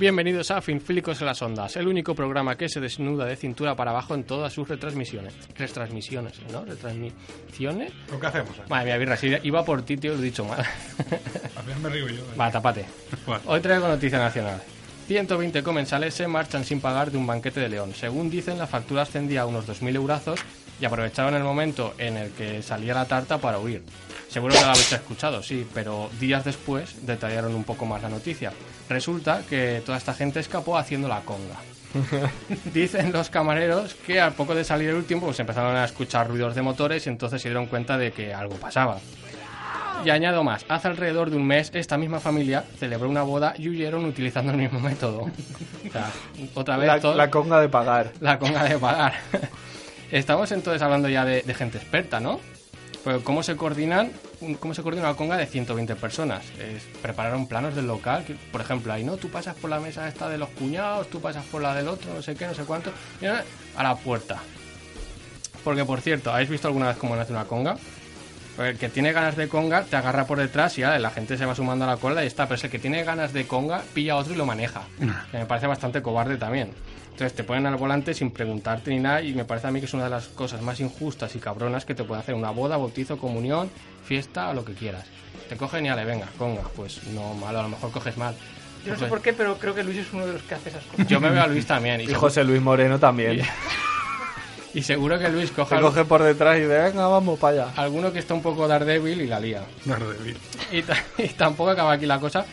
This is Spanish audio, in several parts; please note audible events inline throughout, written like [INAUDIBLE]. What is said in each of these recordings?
Bienvenidos a Finfílicos en las Ondas, el único programa que se desnuda de cintura para abajo en todas sus retransmisiones. Retransmisiones, ¿no? ¿Retransmisiones? ¿Lo que hacemos? aquí? Madre mía, birra, si iba por ti, tío, lo he dicho mal. [LAUGHS] Al final me río yo. ¿eh? Va, tapate. [LAUGHS] Hoy traigo noticia nacional. 120 comensales se marchan sin pagar de un banquete de León. Según dicen, la factura ascendía a unos 2.000 eurazos y aprovecharon el momento en el que salía la tarta para huir. Seguro que lo habéis escuchado, sí, pero días después detallaron un poco más la noticia. Resulta que toda esta gente escapó haciendo la conga. [LAUGHS] Dicen los camareros que al poco de salir el último pues empezaron a escuchar ruidos de motores y entonces se dieron cuenta de que algo pasaba. Y añado más, hace alrededor de un mes esta misma familia celebró una boda y huyeron utilizando el mismo método. O sea, otra vez La, todo- la conga de pagar. la conga de pagar. [LAUGHS] Estamos entonces hablando ya de, de gente experta, ¿no? Pero ¿cómo se coordinan? ¿Cómo se coordina una conga de 120 personas? Prepararon planos del local, que, por ejemplo, ahí no, tú pasas por la mesa esta de los cuñados, tú pasas por la del otro, no sé qué, no sé cuánto, y a la puerta. Porque, por cierto, ¿habéis visto alguna vez cómo nace una conga? Pues el que tiene ganas de conga te agarra por detrás y ya, la gente se va sumando a la cola y está. Pero es el que tiene ganas de conga pilla a otro y lo maneja. Que me parece bastante cobarde también. Entonces te ponen al volante sin preguntarte ni nada y me parece a mí que es una de las cosas más injustas y cabronas que te puede hacer una boda, bautizo, comunión, fiesta o lo que quieras. Te cogen y ale, venga, conga. Pues no, malo, a lo mejor coges mal. Yo no sé Pues, por qué, pero creo que Luis es uno de los que hace esas cosas. Yo me veo a Luis también. Y, José Luis Moreno también. y [LAUGHS] seguro que Luis coja Se coge por detrás y dice, venga, vamos para allá. alguno que está un poco Daredevil y la lía. Daredevil. Y, [LAUGHS] y tampoco acaba aquí la cosa,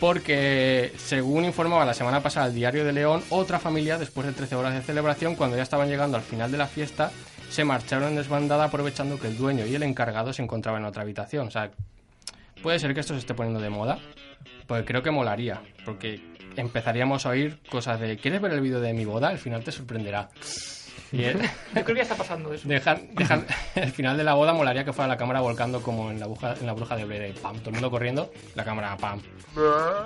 porque según informaba la semana pasada el Diario de León, otra familia, después de 13 horas de celebración, cuando ya estaban llegando al final de la fiesta, se marcharon en desbandada aprovechando que el dueño y el encargado se encontraban en otra habitación. O sea, puede ser que esto se esté poniendo de moda, pues creo que molaría, porque empezaríamos a oír cosas de ¿quieres ver el vídeo de mi boda? Al final te sorprenderá. [LAUGHS] Yo creo que ya está pasando eso. Dejan, dejan, el final de la boda molaría que fuera la cámara volcando como en la, bruja, en la bruja de Blair, pam, todo el mundo corriendo, la cámara pam.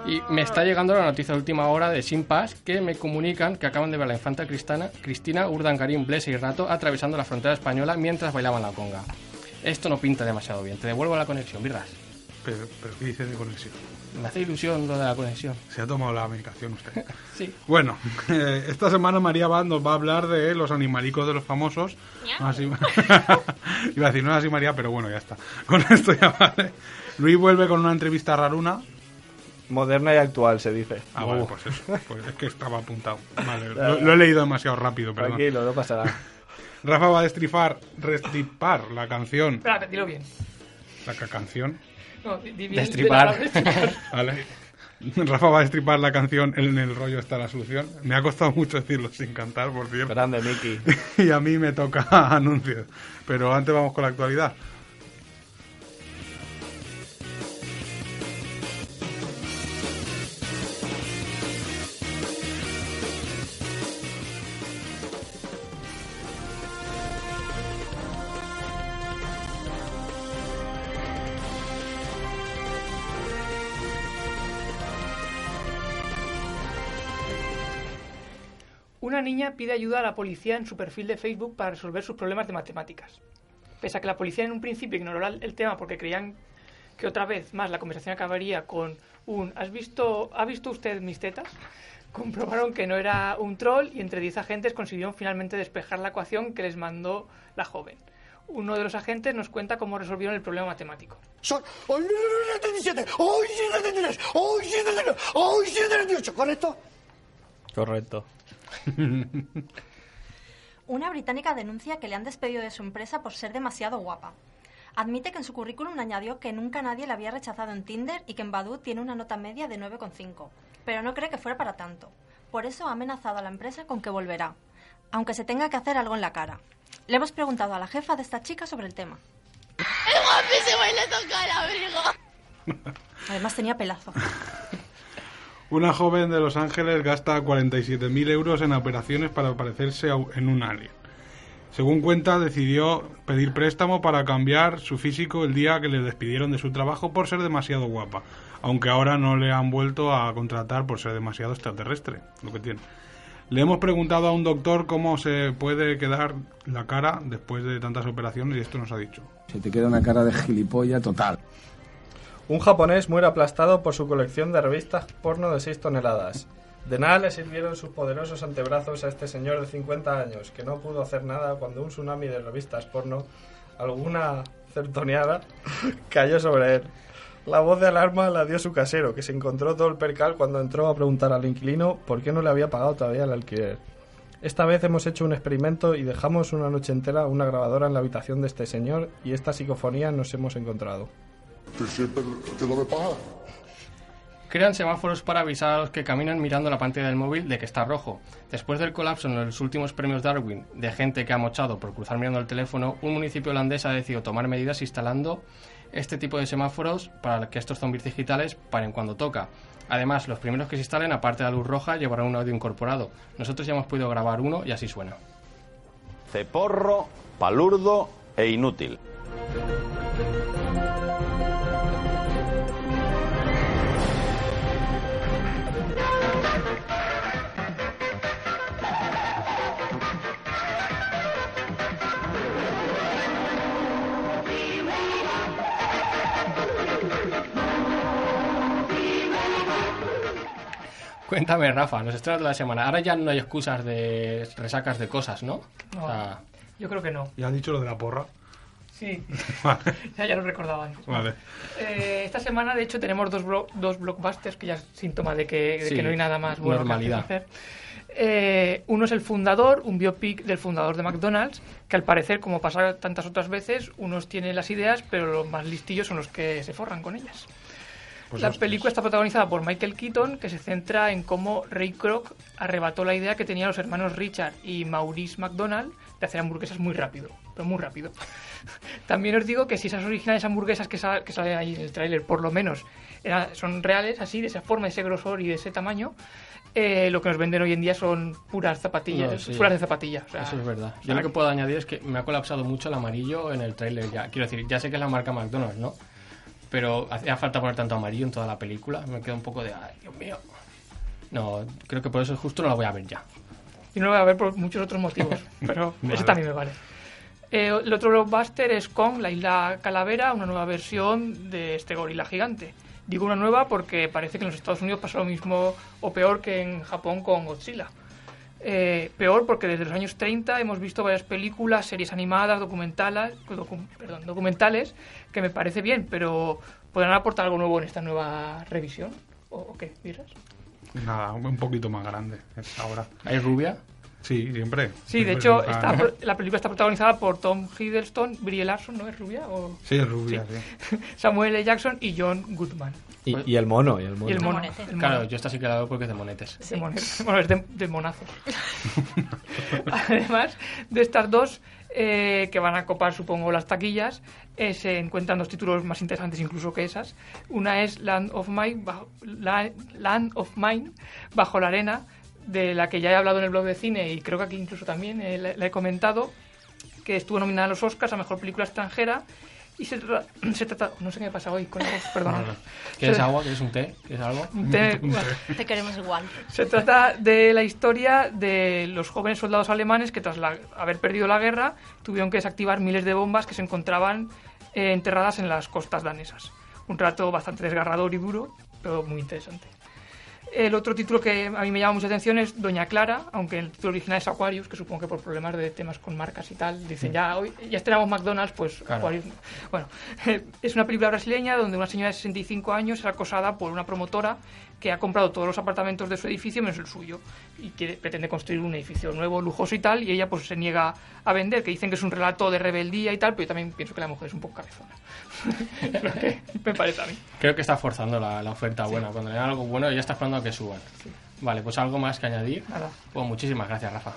Y me está llegando la noticia de última hora de Simpas que me comunican que acaban de ver a la infanta Cristana, Cristina Urdangarín, Blesa y Rato atravesando la frontera española mientras bailaban la conga. Esto no pinta demasiado bien. Te devuelvo la conexión, birras. Pero, pero ¿qué dice de conexión? Me hace ilusión lo de la conexión. Se ha tomado la medicación usted. [LAUGHS] Sí. Bueno, eh, esta semana María Bad nos va a hablar de los animalicos de los famosos. No así- [LAUGHS] Iba a decir, no es así María, pero bueno, ya está. [LAUGHS] Con esto ya vale. Luis vuelve con una entrevista raruna. Moderna y actual, se dice. Ah, vale, pues eso. Pues es que estaba apuntado. Vale, lo, lo he leído demasiado rápido, perdón. Tranquilo, no pasará. Rafa va a destripar, restripar la canción. Espera, dilo bien. La ca- canción. No, de destripar. [LAUGHS] Vale. Rafa va a destripar la canción En el rollo está la solución. Me ha costado mucho decirlo sin cantar, por cierto. Grande, Miki. [LAUGHS] y a mí me toca [LAUGHS] anuncios. Pero antes vamos con la actualidad. Una niña pide ayuda a la policía en su perfil de Facebook para resolver sus problemas de matemáticas. Pese a que la policía en un principio ignoró el tema porque creían que otra vez más la conversación acabaría con un ¿Has visto, ¿Ha visto usted mis tetas? [LAUGHS] Comprobaron que no era un troll y entre 10 agentes consiguieron finalmente despejar la ecuación que les mandó la joven. Uno de los agentes nos cuenta cómo resolvieron el problema matemático. Son 77, hoy 73, hoy 73, hoy 78, ¿correcto? Correcto. [LAUGHS] Una británica denuncia que le han despedido de su empresa por ser demasiado guapa. Admite que en su currículum añadió que nunca nadie la había rechazado en Tinder y que en Badoo tiene una nota media de 9,5, pero no cree que fuera para tanto. Por eso ha amenazado a la empresa con que volverá, aunque se tenga que hacer algo en la cara. Le hemos preguntado a la jefa de esta chica sobre el tema. Además tenía pelazo. [LAUGHS] Una joven de Los Ángeles gasta 47.000 euros en operaciones para parecerse en un alien. Según cuenta, decidió pedir préstamo para cambiar su físico el día que le despidieron de su trabajo por ser demasiado guapa, aunque ahora no le han vuelto a contratar por ser demasiado extraterrestre, lo que tiene. Le hemos preguntado a un doctor cómo se puede quedar la cara después de tantas operaciones y esto nos ha dicho. Se te queda una cara de gilipollas total. Un japonés muere aplastado por su colección de revistas porno de 6 toneladas. De nada le sirvieron sus poderosos antebrazos a este señor de 50 años, que no pudo hacer nada cuando un tsunami de revistas porno, alguna certoneada, [LAUGHS] cayó sobre él. La voz de alarma la dio su casero, que se encontró todo el percal cuando entró a preguntar al inquilino por qué no le había pagado todavía el alquiler. Esta vez hemos hecho un experimento y dejamos una noche entera una grabadora en la habitación de este señor y esta psicofonía nos hemos encontrado. Tú siempre te lo me paga. Crean semáforos para avisar a los que caminan mirando la pantalla del móvil de que está rojo. Después del colapso en los últimos premios Darwin de gente que ha mochado por cruzar mirando el teléfono, un municipio holandés ha decidido tomar medidas instalando este tipo de semáforos para que estos zombies digitales paren cuando toca. Además, los primeros que se instalen, aparte de la luz roja, llevarán un audio incorporado. Nosotros ya hemos podido grabar uno y así suena. Ceporro, palurdo e inútil. Cuéntame, Rafa, nos estrenas de la semana. Ahora ya no hay excusas de resacas de cosas, ¿no? No. O sea, Yo creo que no. Ya han dicho lo de la porra. Sí, [LAUGHS] Vale. ya, ya lo recordaba antes. Vale. Eh, esta semana, de hecho, tenemos dos, blo- dos blockbusters, que ya es síntoma de que, de Sí, que no hay nada más bueno que hacer. Eh, uno es El Fundador, un biopic del fundador de McDonald's, que al parecer, como pasa tantas otras veces, unos tienen las ideas, pero los más listillos son los que se forran con ellas. Pues la ostras. película está protagonizada por Michael Keaton, que se centra en cómo Ray Kroc arrebató la idea que tenían los hermanos Richard y Maurice McDonald de hacer hamburguesas muy rápido, pero muy rápido. [LAUGHS] También os digo que si esas originales hamburguesas que, sal- que salen ahí en el tráiler, por lo menos, era- son reales, así, de esa forma, de ese grosor y de ese tamaño, eh, lo que nos venden hoy en día son puras zapatillas, No, sí. puras de zapatilla. o sea, eso es verdad. o Yo sea, lo que puedo añadir es que me ha colapsado mucho el amarillo en el tráiler ya. Quiero decir, ya sé que es la marca McDonald's, ¿no? Pero hacía falta poner tanto amarillo en toda la película. Me queda un poco de, ay, Dios mío. No, creo que por eso justo no la voy a ver ya. Y no lo voy a ver por muchos otros motivos, [LAUGHS] pero ese también me vale. Eh, el otro blockbuster es Kong, la isla Calavera, una nueva versión de este gorila gigante. Digo una nueva porque parece que en los Estados Unidos pasa lo mismo o peor que en Japón con Godzilla. Eh, peor porque desde los años 30 hemos visto varias películas, series animadas, documentales, docu- perdón, documentales, que me parece bien, pero ¿podrán aportar algo nuevo en esta nueva revisión? ¿O, o qué dirás? Nada, un poquito más grande ahora. ¿Hay rubia? Sí, siempre. Sí, de hecho, nunca- está la película está protagonizada por Tom Hiddleston, Brie Larson, ¿no es rubia? O Sí, es rubia, sí. [LAUGHS] Samuel L. Jackson y John Goodman. Y, y el mono, y el mono. Y el mono. monete. el mono. Claro, yo esta sí que porque es de monetes. De monet- [LAUGHS] Bueno, es de, de monazos. [LAUGHS] Además de estas dos, eh, que van a copar, supongo, las taquillas, eh, se encuentran dos títulos más interesantes incluso que esas. Una es Land of Mine, bajo, La- Land of Mine, Bajo la Arena, de la que ya he hablado en el blog de cine y creo que aquí incluso también eh, la, la he comentado, que estuvo nominada a los Oscars a Mejor Película Extranjera. Y se, tra- [CLEARS THROAT] se trata... No sé qué me pasa hoy con la voz, perdón. ¿Quieres agua? ¿Quieres un té? ¿Quieres algo? [LAUGHS] Te- [LAUGHS] Te queremos igual. se trata de la historia de los jóvenes soldados alemanes que tras la- haber perdido la guerra tuvieron que desactivar miles de bombas que se encontraban eh, enterradas en las costas danesas. Un trato bastante desgarrador y duro, pero muy interesante. El otro título que a mí me llama mucha atención es Doña Clara, aunque el título original es Aquarius, que supongo que por problemas de temas con marcas y tal, dicen ya hoy ya estrenamos McDonald's, pues Claro. Aquarius. no. Bueno, [LAUGHS] es una película brasileña donde una señora de 65 años es acosada por una promotora que ha comprado todos los apartamentos de su edificio menos el suyo y quiere, pretende construir un edificio nuevo, lujoso y tal, y ella pues se niega a vender, que dicen que es un relato de rebeldía y tal, pero yo también pienso que la mujer es un poco cabezona. Es lo que me parece a mí. Creo que está forzando la, la oferta buena. Cuando le dan algo bueno, ya está esperando a que suban. Vale, pues algo más que añadir. Nada. Pues muchísimas gracias, Rafa.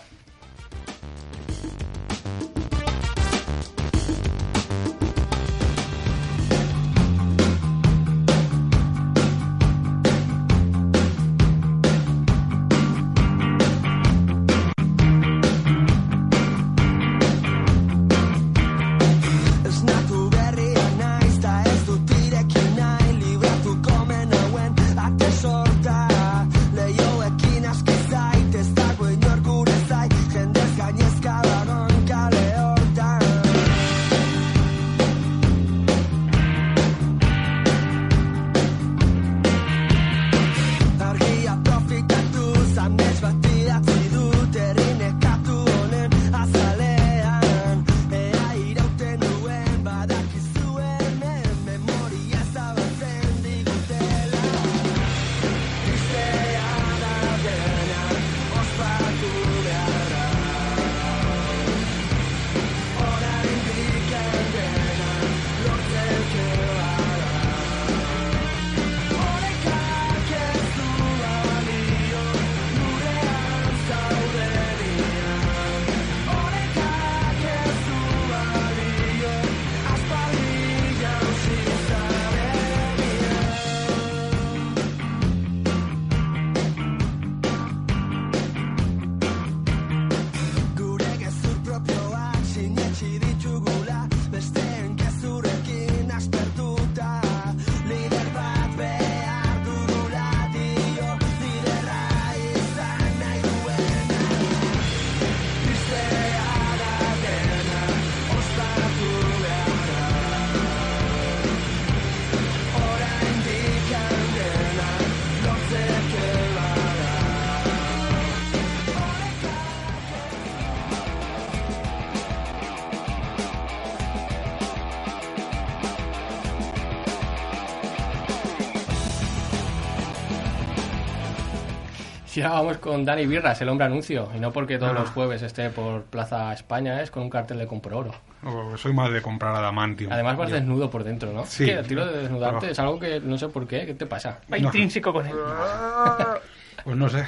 Y ahora vamos con Dani Birras, el hombre anuncio. Y no porque todos Ah. los jueves esté por Plaza España, es con un cartel de compro oro. O soy más de comprar adamantium. Además vas Yo- desnudo por dentro, ¿no? Sí. El tiro de desnudarte Pero- es algo que no sé por qué. ¿Qué te pasa? Va No. intrínseco con él. [LAUGHS] Pues no sé.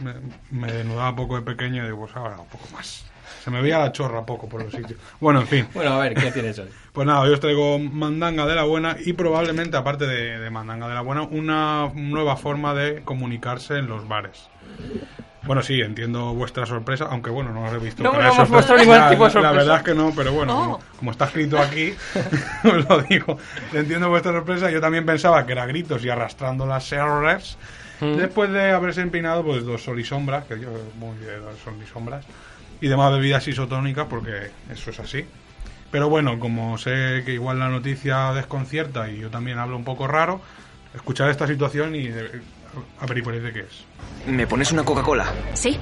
Me, me desnudaba poco de pequeño y digo, pues ahora un poco más. Se me veía la chorra poco por los sitios. Bueno, en fin. Bueno, a ver, ¿qué tienes hoy? [LAUGHS] Pues nada, hoy os traigo mandanga de la buena y probablemente, aparte de, de mandanga de la buena, una nueva forma de comunicarse en los bares. Bueno, sí, entiendo vuestra sorpresa, aunque bueno, no os he visto. No, no hemos mostrado ningún La- tipo de La sorpresa. verdad es que no, pero bueno, Oh. como, como está escrito aquí, [LAUGHS] os lo digo. Entiendo vuestra sorpresa. Yo también pensaba que era gritos y arrastrando las servers. Después de haberse empinado, pues dos sol y sombras, que yo muy de dos sol y sombras, y demás bebidas isotónicas, porque eso es así. Pero bueno, como sé que igual la noticia desconcierta y yo también hablo un poco raro, escuchar esta situación y de- averiguaréis de qué es. ¿Me pones una Coca-Cola? Sí.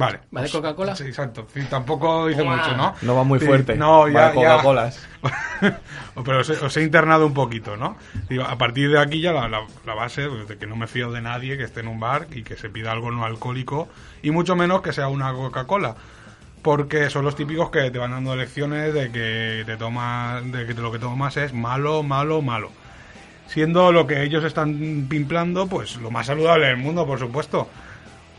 Vale. ¿Va de Coca-Cola? Sí, exacto. Sí, tampoco dice mucho, ¿no? No va muy Sí, fuerte. No, ya, de Coca-Colas. [LAUGHS] Pero os he, os he internado un poquito, ¿no? Digo, a partir de aquí ya la, la- la base pues, de que no me fío de nadie que esté en un bar y que se pida algo no alcohólico y mucho menos que sea una Coca-Cola. Porque son los típicos que te van dando lecciones de que te tomas, de que lo que tomas es malo, malo, malo. Siendo lo que ellos están pimplando, pues lo más saludable del mundo, por supuesto.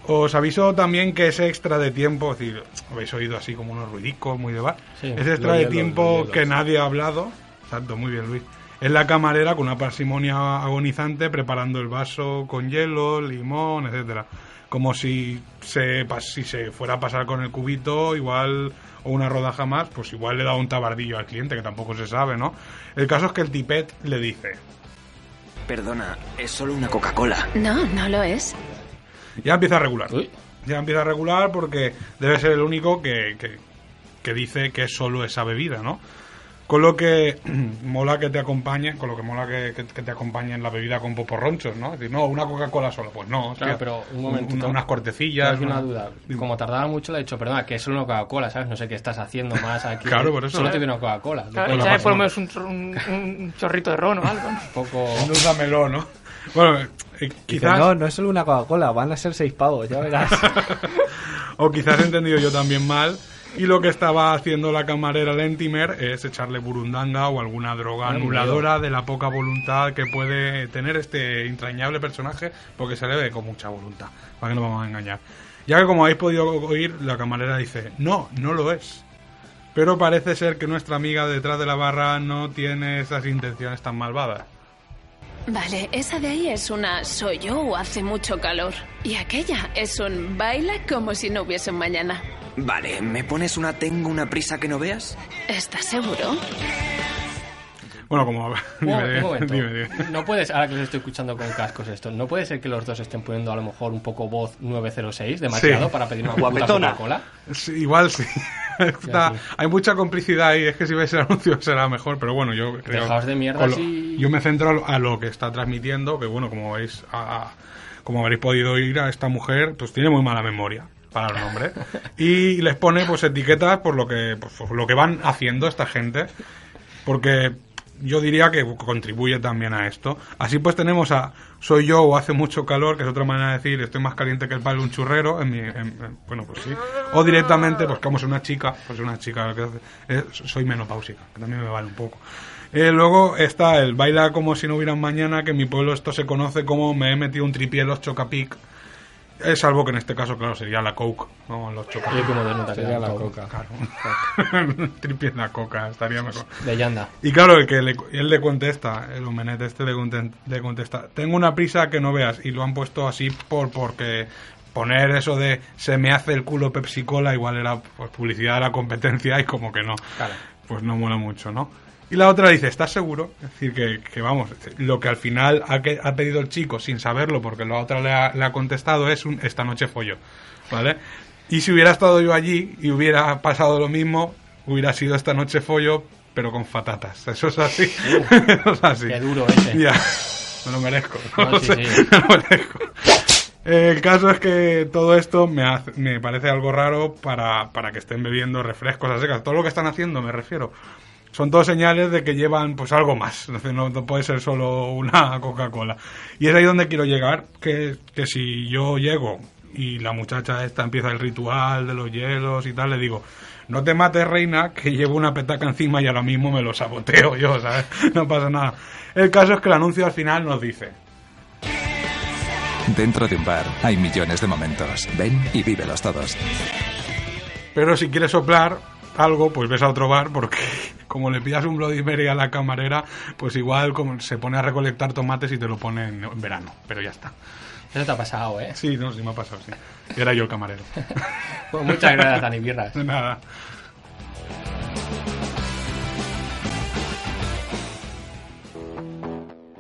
Os aviso también que ese extra de tiempo, es decir, habéis oído así como unos ruidicos muy de bar. Sí, ese extra de tiempo que nadie ha hablado, exacto, muy bien Luis, es la camarera con una parsimonia agonizante preparando el vaso con hielo, limón, etcétera. Como si se, pas- si se fuera a pasar con el cubito, igual, o una rodaja más, pues igual le da un tabardillo al cliente, que tampoco se sabe, ¿no? El caso es que el tipet le dice, Perdona, es solo una Coca-Cola. No, no lo es. Ya empieza a regular. Uy. Ya empieza a regular porque debe ser el único que, que, que dice que es solo esa bebida, ¿no? Con lo que [CLEARS THROAT] mola que te acompañe, con lo que mola que, que- que te acompañe en la bebida con poporronchos, ¿no? Es decir, no, una Coca-Cola solo, pues no. Claro, hostia, pero un momento. una- unas cortecillas. una una- duda. Como tardaba mucho, le he dicho, perdona, que es solo una Coca-Cola, ¿sabes? No sé qué estás haciendo más aquí. [LAUGHS] Claro, por eso, Solo ¿eh? te viene una Coca-Cola. Claro, échame por lo menos un, chor- un- un chorrito de ron o algo. ¿no? Un poco... Endulzámelo, ¿no? Bueno, eh, Dice, quizás... no, no es solo una Coca-Cola, van a ser seis pavos, ya verás. [LAUGHS] o quizás he entendido yo también mal. Y lo que estaba haciendo la camarera Lentimer es echarle burundanga o alguna droga Ay, anuladora de la poca voluntad que puede tener este entrañable personaje, porque se le ve con mucha voluntad, para que no vamos a engañar. Ya que como habéis podido oír, la camarera dice, no, no lo es. Pero parece ser que nuestra amiga detrás de la barra no tiene esas intenciones tan malvadas. Vale, esa de ahí es una soy yo o hace mucho calor. Y aquella es un baila como si no hubiese un mañana. Vale, ¿me pones una tengo una prisa que no veas? ¿Estás seguro? Bueno, como... Un, [LAUGHS] dime, un momento. dime, dime. No puedes, ahora que los estoy escuchando con cascos esto, no puede ser que los dos estén poniendo a lo mejor un poco voz 906 demasiado Sí. para pedir una Guapetona. Coca-Cola. Sí, igual sí. Está-. Hay mucha complicidad y es que si veis el anuncio será mejor, pero bueno, yo creo... Dejaos de mierda lo- si- Yo me centro a lo, a lo que está transmitiendo, que bueno, como veis, a- a- como habréis podido oír a esta mujer, pues tiene muy mala memoria para los nombres [LAUGHS] y les pone pues etiquetas por lo que pues, por lo que van haciendo esta gente porque yo diría que contribuye también a esto. Así pues tenemos a soy yo o hace mucho calor, que es otra manera de decir estoy más caliente que el palo de un churrero, en mi, en- en- bueno pues sí. O directamente, pues como es una chica, pues una chica que eh, soy menopáusica, que también me vale un poco. Eh, luego está el baila como si no hubiera mañana, que en mi pueblo esto se conoce como me he metido un tripié los chocapic. Eh, salvo que en este caso, claro, sería la coke, ¿no? Los moderno te ha Sería la. Coca. Claro. [LAUGHS] tripié en la coca, estaría mejor. De Yanda. Y claro, el que le, él le contesta, el homenete este le, le contesta, tengo una prisa que no veas, y lo han puesto así por porque poner eso de se me hace el culo Pepsi Cola igual era pues, publicidad de la competencia y como que no, Claro. pues no mola mucho, ¿no? Y la otra dice, ¿estás seguro? Es decir, que, que vamos, lo que al final ha, que- ha pedido el chico sin saberlo, porque la otra le ha, le ha contestado, es un esta noche follo, ¿vale? Y si hubiera estado yo allí y hubiera pasado lo mismo, hubiera sido esta noche follo, pero con fatatas. Eso es así. [LAUGHS] Eso es así. Qué duro ese. [LAUGHS] Ya, me lo merezco. No, No sí, sí. [LAUGHS] me lo merezco. El caso es que todo esto me, hace- me parece algo raro para, para que estén bebiendo refrescos a secas. Todo lo que están haciendo, me refiero. Son todas señales de que llevan pues algo más. [LAUGHS] No, no puede ser solo una Coca-Cola. Y es ahí donde quiero llegar, que, que si yo llego y la muchacha esta empieza el ritual de los hielos y tal, le digo, no te mates reina, que llevo una petaca encima y ahora mismo me lo saboteo yo, [LAUGHS] ¿sabes? No pasa nada. El caso es que el anuncio al final nos dice, Dentro de un bar hay millones de momentos. Ven y vívelos todos. Pero si quieres soplar algo, pues ves a otro bar porque [LAUGHS] como le pidas un Bloody Mary a la camarera, pues igual como se pone a recolectar tomates y te lo pone en, verano. Pero ya está. Eso te ha pasado, ¿eh? Sí, no, sí me ha pasado, sí. Era yo el camarero. [LAUGHS] Pues muchas gracias, Dani Birras. De nada.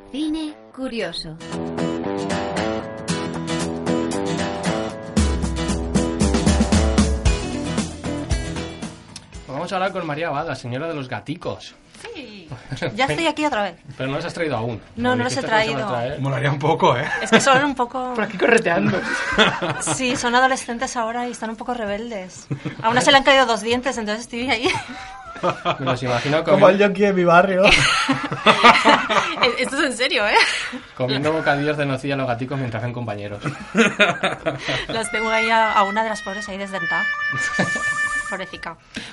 Cine curioso. Vamos a hablar con María Abad, la señora de los gaticos. Sí. Ya estoy aquí otra vez. Pero no los has traído aún. No, no los he traído. Molaría un poco, ¿eh? Es que son un poco... Por aquí correteando. [LAUGHS] Sí, son adolescentes ahora y están un poco rebeldes. A una se le han caído dos dientes, entonces estoy ahí. Me los imagino Como el comiendo, jockey de mi barrio. [LAUGHS] Esto es en serio, ¿eh? comiendo bocadillos de nocilla a los gaticos mientras hacen compañeros. Las tengo ahí a, a una de las pobres ahí desdentada. [LAUGHS]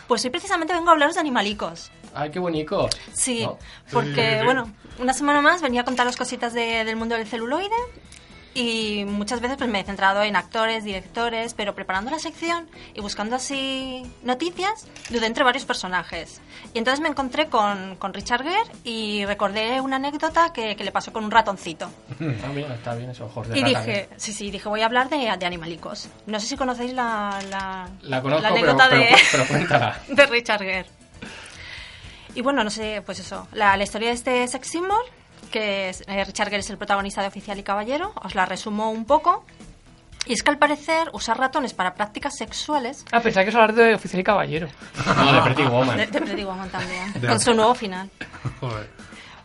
Pues hoy precisamente vengo a hablaros de animalicos. ¡Ay, qué bonito! Sí, ¿No? porque, bueno, una semana más venía a contaros cositas de- del mundo del celuloide y muchas veces pues me he centrado en actores, directores, pero preparando la sección y buscando así noticias, dudé entre varios personajes. Y entonces me encontré con, con Richard Gere y recordé una anécdota que, que le pasó con un ratoncito. [LAUGHS] Ah, bien, está bien esos ojos de Y rata, dije, ¿eh? sí, sí, dije, voy a hablar de, de animalicos. No sé si conocéis la, la, La conozco, la pero, anécdota pero, de, pero [LAUGHS] de Richard Gere. Y bueno, no sé, pues eso, la, la historia de este sex symbol, que es, eh, Richard Gere es el protagonista de Oficial y Caballero, os la resumo un poco. Y es que al parecer usar ratones para prácticas sexuales... Ah, pensaba que es hablar de Oficial y Caballero. No, de Pretty Woman. De, de Pretty Woman también, De con su nuevo final. Joder.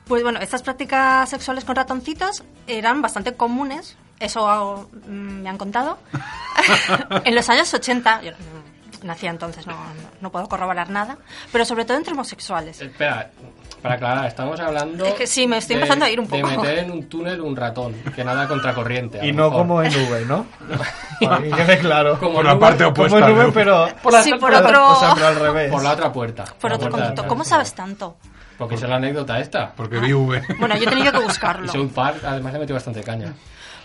Pues bueno, estas prácticas sexuales con ratoncitos eran bastante comunes, eso mm, me han contado, [LAUGHS] en los años 80, yo nacía entonces, no, no- no puedo corroborar nada, pero sobre todo entre homosexuales. Espera, para aclarar, estamos hablando... Es que sí, me estoy de- empezando a ir un poco. De meter en un túnel un ratón, que nada contracorriente. Y no mejor. como en V, ¿no? [LAUGHS] Para que quede claro. Como Por en la parte opuesta. Como en V, ¿no? pero... [LAUGHS] Por la- Sí, por otro- O sea, pero al revés. Por la otra puerta. Por otro conducto. ¿Cómo sabes tanto? Porque es la anécdota esta. Porque vi V. Bueno, yo he tenido que [LAUGHS] Y buscarlo. South Park además le metió bastante caña.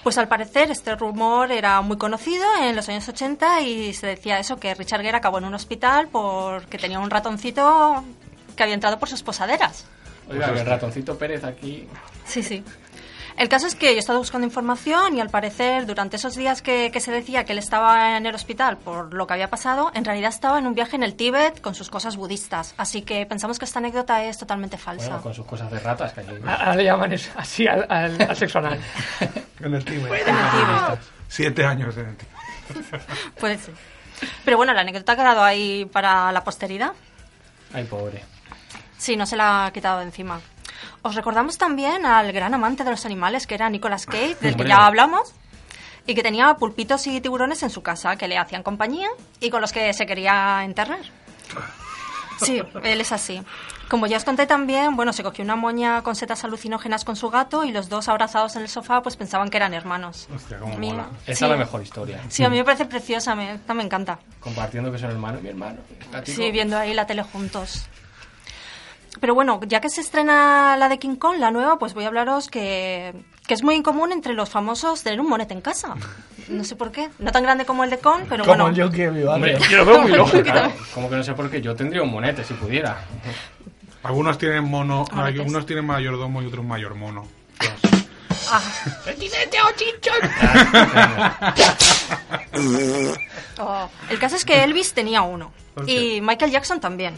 Pues al parecer este rumor era muy conocido en los años 80 y se decía eso, que Richard Gere acabó en un hospital porque tenía un ratoncito que había entrado por sus posaderas. Oiga, que el ratoncito Pérez aquí... Sí, sí. El caso es que yo he estado buscando información y al parecer durante esos días que, que se decía que él estaba en el hospital por lo que había pasado, en realidad estaba en un viaje en el Tíbet con sus cosas budistas. Así que pensamos que esta anécdota es totalmente falsa. Bueno, con sus cosas de ratas que aquí... Ahora le llaman eso, así al, al, al sexo anal. [LAUGHS] En el Tíbet. Tíbet. Siete años en el Tíbet. Puede ser. Pero bueno, la anécdota ha quedado ahí para la posteridad. Ay, pobre. Sí, no se la ha quitado de encima. Os recordamos también al gran amante de los animales que era Nicolas Cage, del que ya hablamos, y que tenía pulpitos y tiburones en su casa que le hacían compañía y con los que se quería enterrar. Sí, él es así. Como ya os conté también, bueno, se cogió una moña con setas alucinógenas con su gato y los dos abrazados en el sofá pues pensaban que eran hermanos. Hostia, cómo mola. Esa sí. es la mejor historia. Sí, a mí me parece preciosa, me, me encanta. Compartiendo que son hermanos, mi hermano. Sí, viendo ahí la tele juntos. Pero bueno, ya que se estrena la de King Kong, la nueva, pues voy a hablaros que, que es muy incomún entre los famosos tener un monete en casa. No sé por qué. No tan grande como el de Kong, pero Como bueno. mi barrio. Hombre, Yo lo veo muy lógico. Claro, como que no sé por qué. Yo tendría un monete si pudiera. Algunos tienen mono, Monetes. algunos tienen mayordomo y otros mayor mono. Ah, [LAUGHS] oh. El caso es que Elvis tenía uno. Y Michael Jackson también.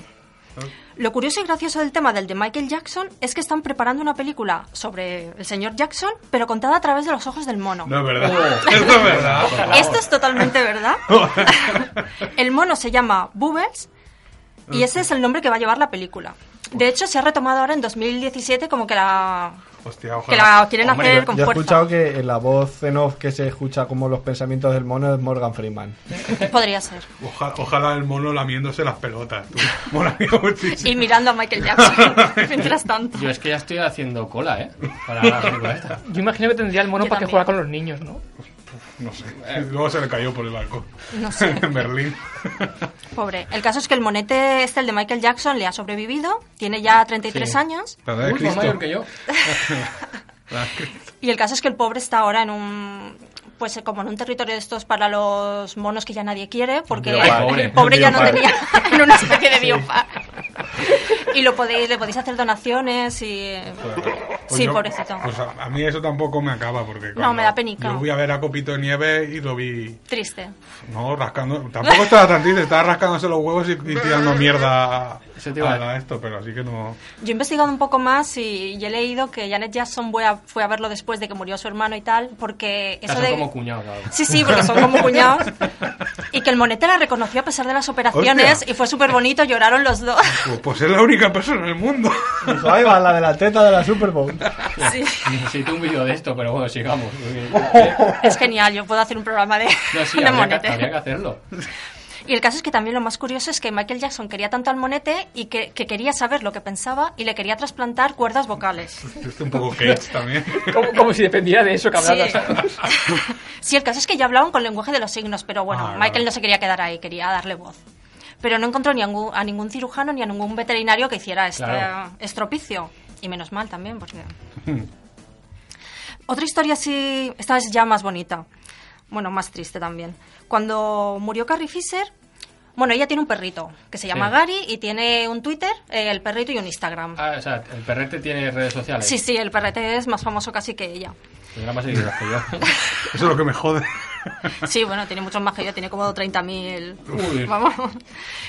Lo curioso y gracioso del tema del de Michael Jackson es que están preparando una película sobre el señor Jackson, pero contada a través de los ojos del mono. No es verdad. Esto es verdad. Esto es totalmente verdad. [LAUGHS] El mono se llama Bubbles y ese es el nombre que va a llevar la película. De hecho, se ha retomado ahora en 2017 como que la, Hostia, ojalá. Que la quieren Hombre, hacer yo, con yo he fuerza. escuchado que en la voz en off que se escucha como los pensamientos del mono es Morgan Freeman. [LAUGHS] Podría ser. Ojalá, ojalá el mono lamiéndose las pelotas. tú. [LAUGHS] Y mirando a Michael Jackson [LAUGHS] mientras tanto. Yo es que ya estoy haciendo cola, ¿eh? Para la película esta. Yo imagino que tendría el mono Yo para que juega con los niños, ¿no? No sé. Luego se le cayó por el balcón. No sé. [LAUGHS] en Berlín. Pobre. El caso es que el monete este, el de Michael Jackson, le ha sobrevivido. Tiene ya 33 Sí. años. Uy, más Cristo. mayor que yo. [LAUGHS] [LAUGHS] Y el caso es que el pobre está ahora en un... Pues como en un territorio de estos para los monos que ya nadie quiere, porque el Pobre. pobre ya no tenía en una especie de biopark. Y lo podéis, le podéis hacer donaciones y... Pues sí, yo- pobrecito. Pues a, a mí eso tampoco me acaba porque No, me da penica. Yo fui a ver a Copito de Nieve y lo vi Triste. no rascando, tampoco estaba tan triste, estaba rascándose los huevos y, y tirando mierda a, esto, pero así que no. Yo he investigado un poco más y, y he leído que Janet Jackson fue a, fue a verlo después de que murió su hermano y tal, porque eso son de... como cuñados ahora. Sí, sí, porque son como cuñados. [LAUGHS] Y que el monete la reconoció a pesar de las operaciones Hostia. y fue súper bonito, lloraron los dos. Pues, pues es la única persona en el mundo. Dijo, ahí va la de la teta de la Super Bowl. Sí. Necesito un vídeo de esto, pero bueno, sigamos. Es genial, yo puedo hacer un programa de, No, sí, de habría que, monete. habría que hacerlo. Y el caso es que también lo más curioso es que Michael Jackson quería tanto al monete y que, que quería saber lo que pensaba y le quería trasplantar cuerdas vocales. [LAUGHS] Esto un poco Cage también. [LAUGHS] Como, como si dependiera de eso que Sí. hablara. [LAUGHS] Sí, el caso es que ya hablaban con lenguaje de los signos, pero bueno, Ah, Michael no se quería quedar ahí, quería darle voz. Pero no encontró ni a ningún, a ningún cirujano ni a ningún veterinario que hiciera este Claro. estropicio. Y menos mal también, porque... Otra historia sí, esta es ya más bonita. Bueno, más triste también. Cuando murió Carrie Fisher, bueno, ella tiene un perrito que se llama Sí. Gary y tiene un Twitter, eh, el perrito y un Instagram. Ah, o sea, el perrete tiene redes sociales. Sí, sí, el perrete es más famoso casi que ella. Tendrá más seguidores que yo. [LAUGHS] [LAUGHS] Eso es lo que me jode. Sí, bueno, tiene muchos más que yo, tiene como 30.000. Uy. Vamos.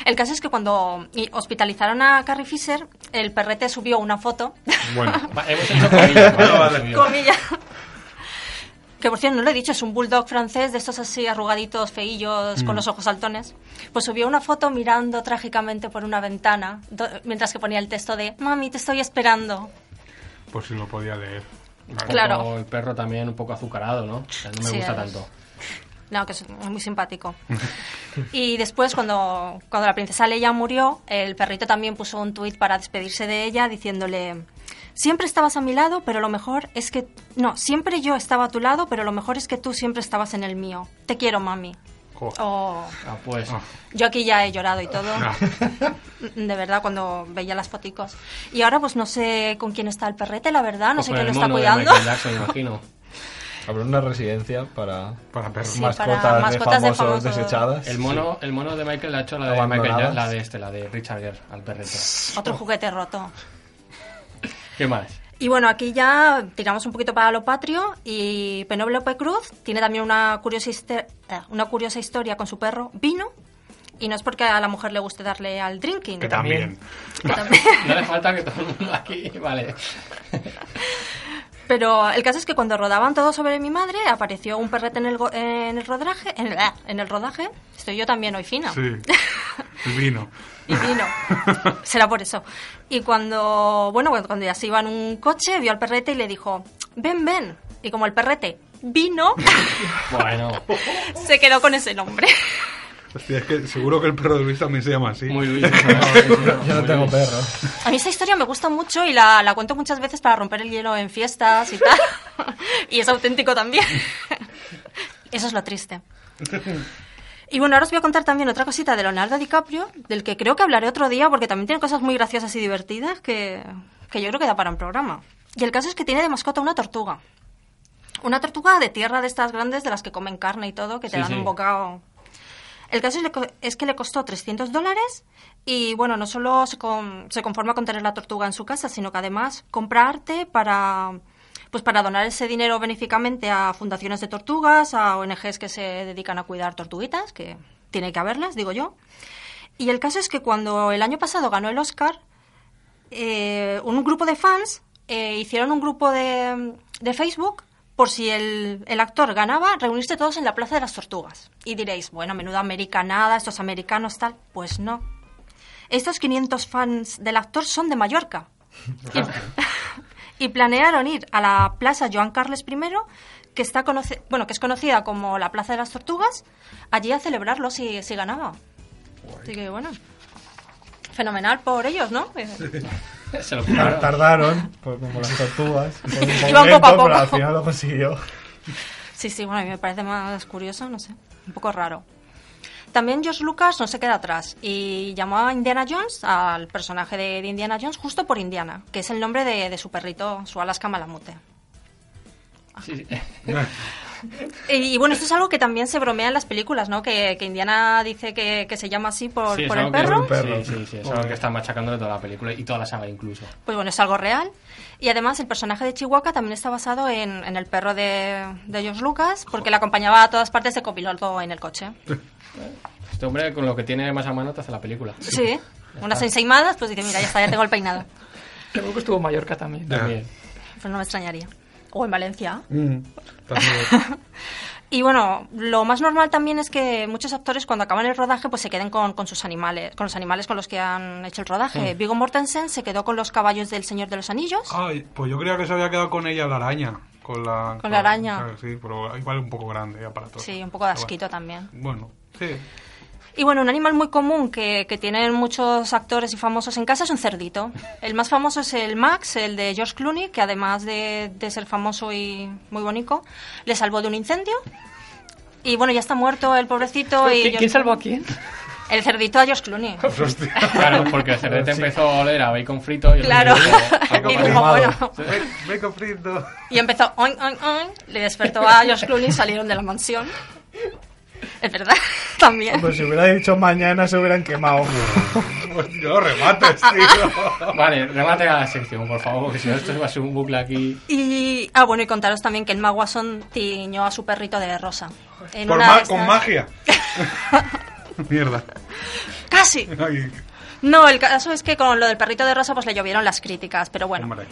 El caso es que cuando hospitalizaron a Carrie Fisher, el perrete subió una foto, Bueno, [LAUGHS] Hemos hecho comillas, comillas, que por cierto no lo he dicho, es un bulldog francés de estos así arrugaditos, feillos, con los ojos saltones. Pues subió una foto mirando trágicamente por una ventana, do- mientras que ponía el texto de Mami, te estoy esperando. pues si lo podía leer. Claro. Poco El perro también un poco azucarado, ¿no? O sea, no me Sí, gusta es. tanto. No, que es muy simpático. [LAUGHS] Y después, cuando, cuando la princesa Leia murió, el perrito también puso un tuit para despedirse de ella diciéndole, siempre estabas a mi lado, pero lo mejor es que... No, siempre yo estaba a tu lado, pero lo mejor es que tú siempre estabas en el mío. Te quiero, mami. Oh, Ah, pues. yo aquí ya he llorado y todo. No. [LAUGHS] De verdad, cuando veía las foticos. Y ahora pues no sé con quién está el perrete, la verdad. No pues sé con quién lo está de cuidando. Jackson, imagino. [LAUGHS] Habrá una residencia para Para perros. Sí, mascotas, para de, mascotas de famosos famosos. desechadas. El mono, el mono de Michael ha hecho la de Michael la de este, la de Richard Gere al perrete. Otro juguete roto. ¿Qué más? Y bueno, aquí ya tiramos un poquito para lo patrio y Penélope Cruz tiene también una curiosa, eh, una curiosa historia con su perro Vino y no es porque a la mujer le guste darle al drinking. Que también. que también. [LAUGHS] No le falta que todo el mundo aquí, vale. Pero el caso es que cuando rodaban todo sobre mi madre apareció un perrete en el, go- en el rodaje, en el, ah, en el rodaje. Estoy yo también hoy fina. Sí. El vino. Y vino. [LAUGHS] Será por eso. Y cuando, bueno, cuando- ya se iba en un coche, vio al perrete y le dijo, ven, ven. Y como el perrete vino, [LAUGHS] Bueno, se quedó con ese nombre. Hostia, es que seguro que el perro de Luis también se llama así. muy Luis. [LAUGHS] Yo no tengo perro. A mí esta historia me gusta mucho y la, la cuento muchas veces para romper el hielo en fiestas y tal. y es auténtico también. Eso es lo triste. Y bueno, ahora os voy a contar también otra cosita de Leonardo DiCaprio, del que creo que hablaré otro día porque también tiene cosas muy graciosas y divertidas que, que yo creo que da para un programa. Y el caso es que tiene de mascota una tortuga. Una tortuga de tierra de estas grandes de las que comen carne y todo, que te Sí, dan sí. un bocado. El caso es que le costó 300 dólares y bueno, no solo se, con- se conforma con tener la tortuga en su casa, sino que además compra arte para, pues para donar ese dinero benéficamente a fundaciones de tortugas, a ONGs que se dedican a cuidar tortuguitas, que tiene que haberlas, digo yo. Y el caso es que cuando el año pasado ganó el Oscar, eh, un grupo de fans eh, hicieron un grupo de, de Facebook por si el, el actor ganaba, reunirse todos en la Plaza de las Tortugas. Y diréis, bueno, menuda americanada, estos americanos tal. Pues no. Estos 500 fans del actor son de Mallorca. [LAUGHS] Y, planearon ir a la Plaza Joan Carles I, que, está conoce- bueno, que es conocida como la Plaza de las Tortugas, allí a celebrarlo si, si ganaba. Así que bueno, fenomenal por ellos, ¿no? [LAUGHS] Se lo. Tardaron, pues como las tortugas. Poco [LAUGHS] Iban poco a Pero poco. al final lo consiguió. Sí, sí, bueno, a mí me parece más curioso, no sé, un poco raro. También George Lucas no se queda atrás y llamó a Indiana Jones, al personaje de, de Indiana Jones, justo por Indiana, que es el nombre de, de su perrito, su Alaska Malamute. Sí, sí. [LAUGHS] Y, y bueno, esto es algo que también se bromea en las películas, ¿no? Que, que Indiana dice que, que se llama así por, Sí, por el perro. Sí, sí, sí, es algo que está machacando de toda la película y toda la saga incluso. Pues bueno, es algo real. Y además el personaje de Chihuahua también está basado en, en el perro de, de George Lucas, porque le acompañaba a todas partes de copiloto en el coche. [LAUGHS] Este hombre con lo que tiene más a mano te hace la película. Sí, [LAUGHS] unas ensaimadas, pues dice, mira, ya está, ya tengo el peinado. Creo que estuvo en Mallorca también. También. Pues no me extrañaría. O en Valencia. Mm, también. [LAUGHS] Y bueno, lo más normal también es que muchos actores cuando acaban el rodaje pues se queden con, con sus animales, con los animales con los que han hecho el rodaje. Mm. Viggo Mortensen se quedó con los caballos del Señor de los Anillos. Ay, pues yo creía que se había quedado con ella la araña. Con la, Con la araña. Sí, pero igual un poco grande ya para todo. Sí, un poco de asquito también. Bueno, sí. Y bueno, un animal muy común que, que tienen muchos actores y famosos en casa es un cerdito. El más famoso es el Max, el de George Clooney, que además de, de ser famoso y muy bonito, le salvó de un incendio. Y bueno, ya está muerto el pobrecito. y ¿Quién, George- salvó a quién? El cerdito a George Clooney. [LAUGHS] Claro, porque el cerdete empezó a oler a bacon frito y Claro. [LAUGHS] dijo, Y dijo, bueno. Bacon frito. Y empezó, oin, oin, oin, le despertó a George Clooney y salieron de la mansión. [LAUGHS] Es verdad, [LAUGHS] también. Pues si hubiera dicho mañana se hubieran quemado. [LAUGHS] Yo remates, tío. Vale, remate a la sección, por favor, porque si no esto va a ser un bucle aquí. Y, ah, bueno, y contaros también que el mago Asón tiñó a su perrito de rosa. En Por una ma- de con magia. Mierda. ¡Casi! Ay, No, el caso es que con lo del perrito de rosa pues le llovieron las críticas, pero bueno, hombre.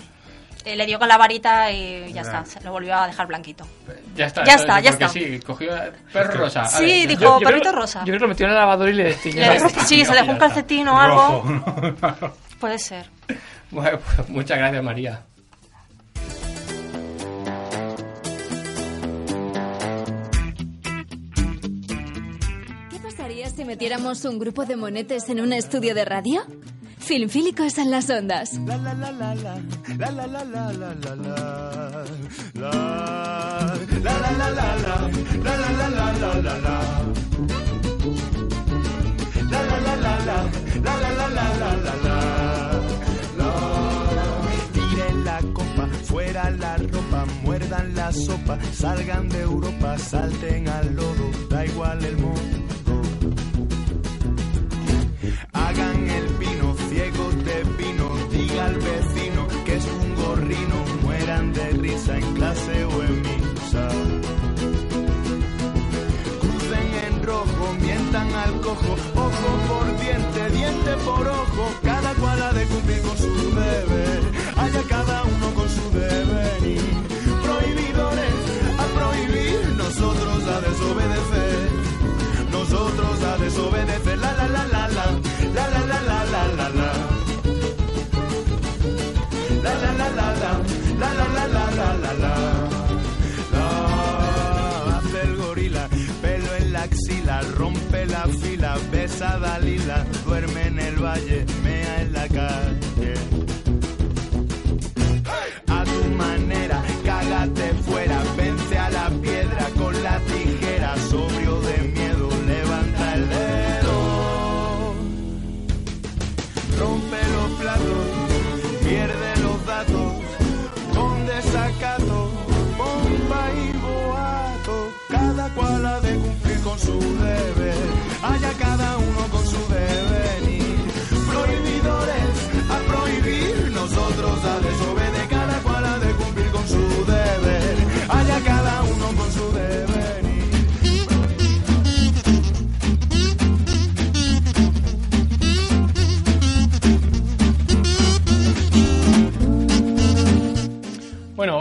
Eh, le dio con la varita y ya está, se lo volvió a dejar blanquito. Ya está, Ya está, es ya está. sí, cogió perro rosa. Sí, Vale, dijo, yo- yo perrito creo- rosa. Yo creo que lo metió en el lavador y le destiñó. Le- sí, se dejó un calcetín o algo. Rojo. Puede ser. [LAUGHS] Bueno, pues, muchas gracias, María. ¿Qué pasaría si metiéramos un grupo de monetes en un estudio de radio? Filmfílicos en las ondas. Tiren la copa, fuera la ropa, muerdan la sopa, salgan de Europa, salten al lodo, da igual el mundo. Hagan en clase o en misa. Crucen en rojo, mientan al cojo, fila, besa a Dalila, duerme en el valle, mea en la calle.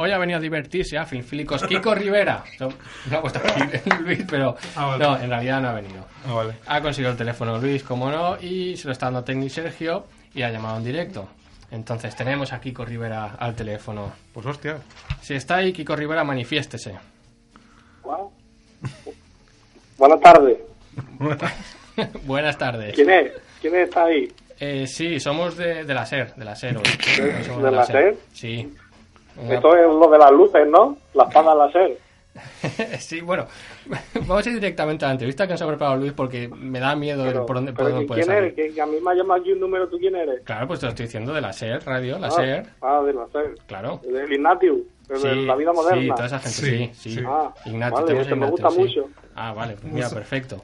Hoy ha venido a divertirse a Filmfílicos Kiko Rivera. No, no ha puesto aquí Luis, pero Ah, vale. no, en realidad no ha venido. Ah, vale. Ha conseguido el teléfono Luis, como no, y se lo está dando Tecni Sergio y ha llamado en directo. Entonces tenemos a Kiko Rivera al teléfono. Pues hostia. Si está ahí, Kiko Rivera, manifiéstese. Buenas tardes. [LAUGHS] Buenas tardes. ¿Quién es? ¿Quién está ahí? Eh, sí, somos de, de la SER, de la SER hoy. ¿De- Somos de la SER? Sí. Una- Esto es lo de las luces, ¿no? La espada láser. [LAUGHS] sí, bueno, [LAUGHS] vamos a ir directamente a la entrevista que nos ha preparado Luis porque me da miedo Pero- por dónde, por pero dónde puede ¿Quién salir. eres? Que, a mí me ha llamado aquí un número, ¿tú quién eres? Claro, pues te lo estoy diciendo de la SER, radio, la ah, SER. Ah, de la SER. Claro. Del Ignatius, de Sí, la vida moderna. Sí, toda esa gente, sí, sí. Ah, Ignatius, vale, tenemos ese me Ignatius, gusta sí. mucho. Ah, vale, pues mira, perfecto.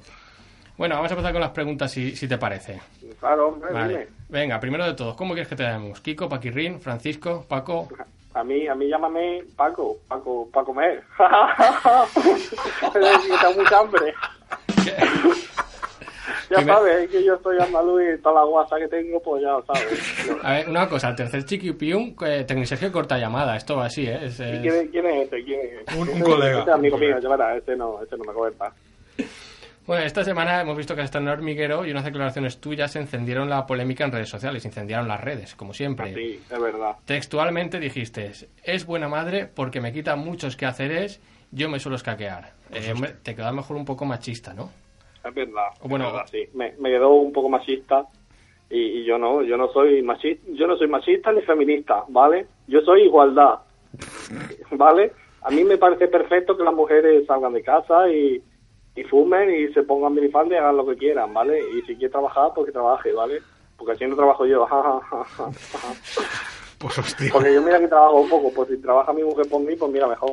Bueno, vamos a empezar con las preguntas si, si te parece. Claro, hombre, Vale. dime. Venga, primero de todos, ¿cómo quieres que te llamemos? ¿Kiko, Paquirrín, Francisco, Paco? [LAUGHS] A mí, a mí llámame Paco, Paco, para comer. [LAUGHS] es decir, que tengo mucha hambre. [LAUGHS] ya sabes, es que yo soy andaluz y toda la guasa que tengo, pues ya sabes. A ver, una cosa, el tercer chiquipium, eh, Tecnisergio corta llamada, esto va así, ¿eh? Es, ¿Y es- quién, es- quién es este? ¿Quién es? Un- un colega. Ese es amigo mío, ya verás, ese no, ese no me comenta. Bueno, esta semana hemos visto que has estado en el hormiguero y unas declaraciones tuyas encendieron la polémica en redes sociales, incendiaron las redes, como siempre. Sí, es verdad. Textualmente dijiste, es buena madre porque me quita muchos quehaceres, yo me suelo escaquear. Eh, hombre, te queda mejor un poco machista, ¿no? Es verdad. Bueno, es verdad, sí. Me, me quedó un poco machista y, y yo no, yo no soy machista, yo no soy machista ni feminista, ¿vale? Yo soy igualdad, [LAUGHS] ¿vale? A mí me parece perfecto que las mujeres salgan de casa y, y fumen y se pongan minifalda y hagan lo que quieran, ¿vale? Y si quiere trabajar, pues que trabaje, ¿vale? Porque así no trabajo yo. [LAUGHS] Pues hostia. Porque yo mira que trabajo un poco, pues si trabaja mi mujer por mí, pues mira mejor.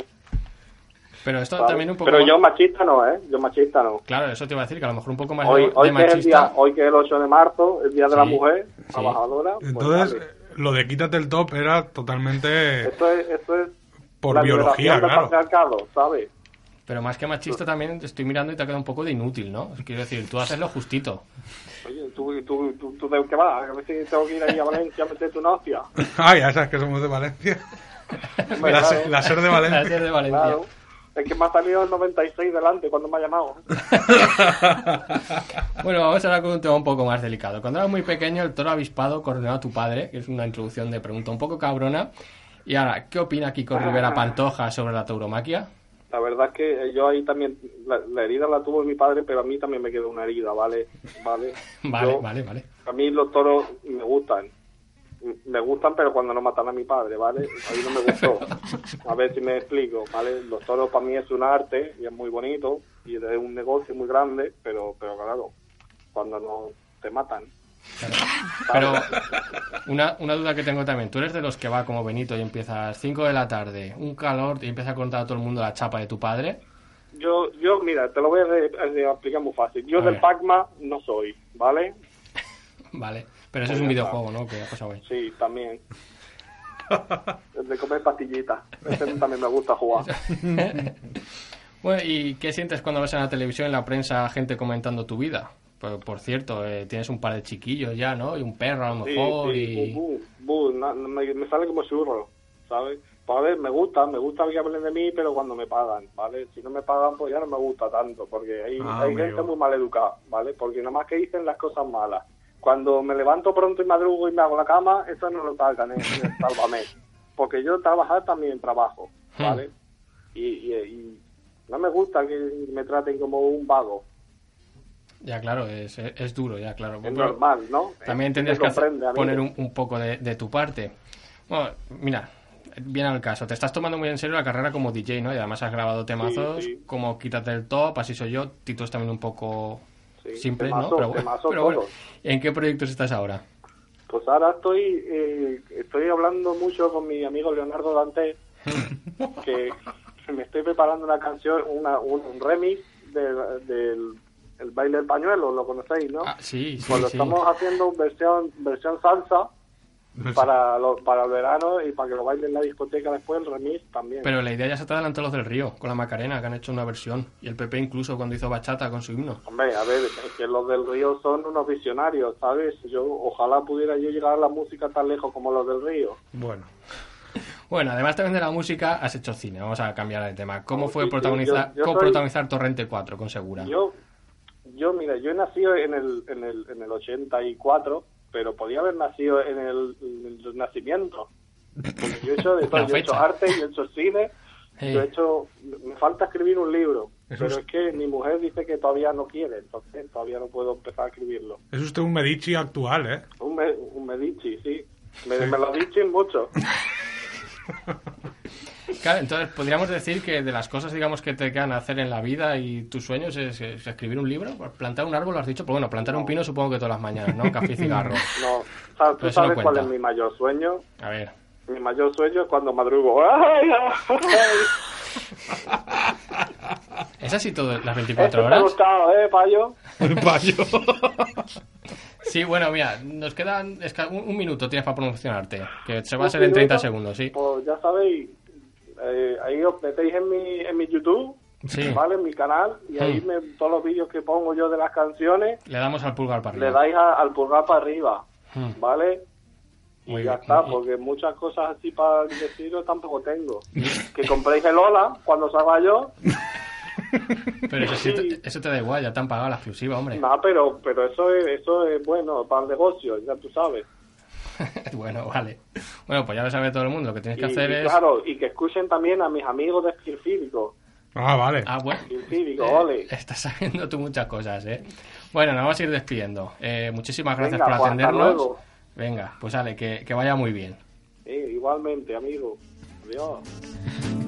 Pero esto ¿sabes? también un poco... Pero más- yo machista no, ¿eh? Yo machista no. Claro, eso te iba a decir, que a lo mejor un poco más Hoy, de, hoy de que es el machista... día, hoy que es el 8 de marzo, el día de la mujer sí. trabajadora. pues Entonces, lo de quítate el top era totalmente esto es, esto es por la biología, claro. ¿sabes? Pero más que machista también te estoy mirando y te ha quedado un poco de inútil, ¿no? Quiero decir, tú haces lo justito. Oye, ¿tú, tú, tú, tú de qué vas? A ver si tengo que ir ahí a Valencia a meterte una hostia. [LAUGHS] Ah, ya sabes que somos de Valencia. [LAUGHS] La, ser de Valencia. La SER de Valencia. Claro. Es que me ha salido el 96 delante cuando me ha llamado. [LAUGHS] Bueno, vamos ahora con un tema un poco más delicado. Cuando eras muy pequeño, el toro avispado coronó a tu padre, que es una introducción de pregunta un poco cabrona. Y ahora, ¿qué opina Kiko Rivera Pantoja sobre la tauromaquia? La verdad es que yo ahí también, la, la herida la tuvo mi padre, pero a mí también me quedó una herida, ¿vale? Vale, [LAUGHS] Vale, Yo- vale, vale. A mí los toros me gustan. Me gustan, pero cuando no matan a mi padre, ¿vale? A mí no me gustó. [LAUGHS] A ver si me explico, ¿vale? Los toros para mí es un arte y es muy bonito y es un negocio muy grande, pero, pero claro, cuando no te matan. Pero una, una duda que tengo también. Tú eres de los que va como Benito y empiezas 5 de la tarde, un calor, y empieza a contar a todo el mundo la chapa de tu padre. Yo, yo mira, te lo voy a, a explicar muy fácil. Yo A del ver. Pacma no soy, ¿vale? [LAUGHS] Vale. Pero eso es un videojuego, ¿no? Que pasado ahí. Sí, también. El de comer pastillitas. Ese también me gusta jugar. [LAUGHS] Bueno, ¿y qué sientes cuando ves en la televisión, en la prensa, gente comentando tu vida? Por, por cierto, eh, tienes un par de chiquillos ya, ¿no? Y un perro a lo mejor. sí, y... na- me, me sale como churro, ¿sabes? Pues a ver, me gusta, me gusta que hablen de mí, pero cuando me pagan, ¿vale? Si no me pagan, pues ya no me gusta tanto, porque hay, Ah, hay gente muy mal educada, ¿vale? Porque nada más que dicen las cosas malas. Cuando me levanto pronto y madrugo y me hago la cama, eso no lo pagan, ¿eh? [LAUGHS] Sálvame. Porque yo trabajar también trabajo, ¿vale? Y, y, y no me gusta que me traten como un vago. Ya, claro, es, es duro, ya, claro. Es normal, ¿no? También tendrías que hacer- poner un, un poco de, de tu parte. Bueno, mira, bien al caso. Te estás tomando muy en serio la carrera como DJ, ¿no? Y además has grabado temazos sí. como Quítate el top, Así soy yo, títulos también un poco Sí, simples, ¿no? Pero, bueno, pero. ¿en qué proyectos estás ahora? Pues ahora estoy eh, estoy hablando mucho con mi amigo Leonardo Dante, [LAUGHS] que me estoy preparando una canción, una, un, un remix del, del el baile del pañuelo, ¿lo conocéis, no? Ah, sí, sí, Pues lo sí. estamos haciendo versión versión salsa para, lo- para el verano y para que lo bailen en la discoteca después, el remix también. Pero la idea ya se te adelantó los del Río, con la Macarena, que han hecho una versión. Y el PP incluso cuando hizo bachata con su himno. Hombre, a ver, es que los del Río son unos visionarios, ¿sabes? Yo ojalá pudiera yo llegar a la música tan lejos como los del Río. Bueno. [LAUGHS] Bueno, además también de la música, has hecho cine. Vamos a cambiar de tema. ¿Cómo fue sí, protagonizar, yo- yo soy- coprotagonizar Torrente 4 con Segura? Yo, yo mira, yo he nacido en el, en el, en el 84, pero podía haber nacido en el, en el nacimiento. Porque yo he hecho de [LAUGHS] todo, La yo he hecho arte, yo he hecho cine, Sí. yo he hecho, me falta escribir un libro, Eso pero es- es que mi mujer dice que todavía no quiere, entonces todavía no puedo empezar a escribirlo. Es usted un Medici actual, ¿eh? Un, me, un Medici, sí. Me, me lo dicen mucho. [LAUGHS] Claro, entonces podríamos decir que de las cosas, digamos, que te quedan hacer en la vida y tus sueños es, es escribir un libro, plantar un árbol, lo has dicho, pero bueno, plantar un pino supongo que todas las mañanas, ¿no? Café y [LAUGHS] cigarro. No, ¿sabes, ¿tú eso no sabes cuál cuenta. es mi mayor sueño? A ver. Mi mayor sueño es cuando madrugo. [LAUGHS] ¡Ay, ay! ¿Es así todo las 24 Esto te ha horas? gustado, ¿eh, payo? El payo. [LAUGHS] Sí, bueno, mira, nos quedan un, un minuto tienes para promocionarte, que se va a ser en 30 minuto, segundos, sí. Pues ya sabéis, eh, ahí os metéis en mi, en mi YouTube, Sí. ¿vale? En mi canal, y ahí me, todos los vídeos que pongo yo de las canciones, Le damos al pulgar para arriba. le dais a- al pulgar para arriba, Hmm. ¿vale? Y Muy ya bien. está, porque muchas cosas así para deciros tampoco tengo. [LAUGHS] que compréis el Ola cuando salga yo, Pero eso, sí te, [LAUGHS] eso te da igual, ya te han pagado la exclusiva, hombre. no, pero, pero eso es, eso es bueno para el negocio, ya tú sabes. [LAUGHS] bueno, vale. Bueno, pues ya lo sabe todo el mundo, lo que tienes que Y, hacer y es... claro, y que escuchen también a mis amigos de Esquirfílico. Ah, vale. Ah, bueno. Esquirfílico, Eh, ole. [LAUGHS] Estás sabiendo tú muchas cosas, ¿eh? Bueno, nos vamos a ir despidiendo. Eh, muchísimas gracias Venga, por pues, hasta atendernos. luego. Venga, pues dale, que, que vaya muy bien. Sí, igualmente, amigo. Adiós.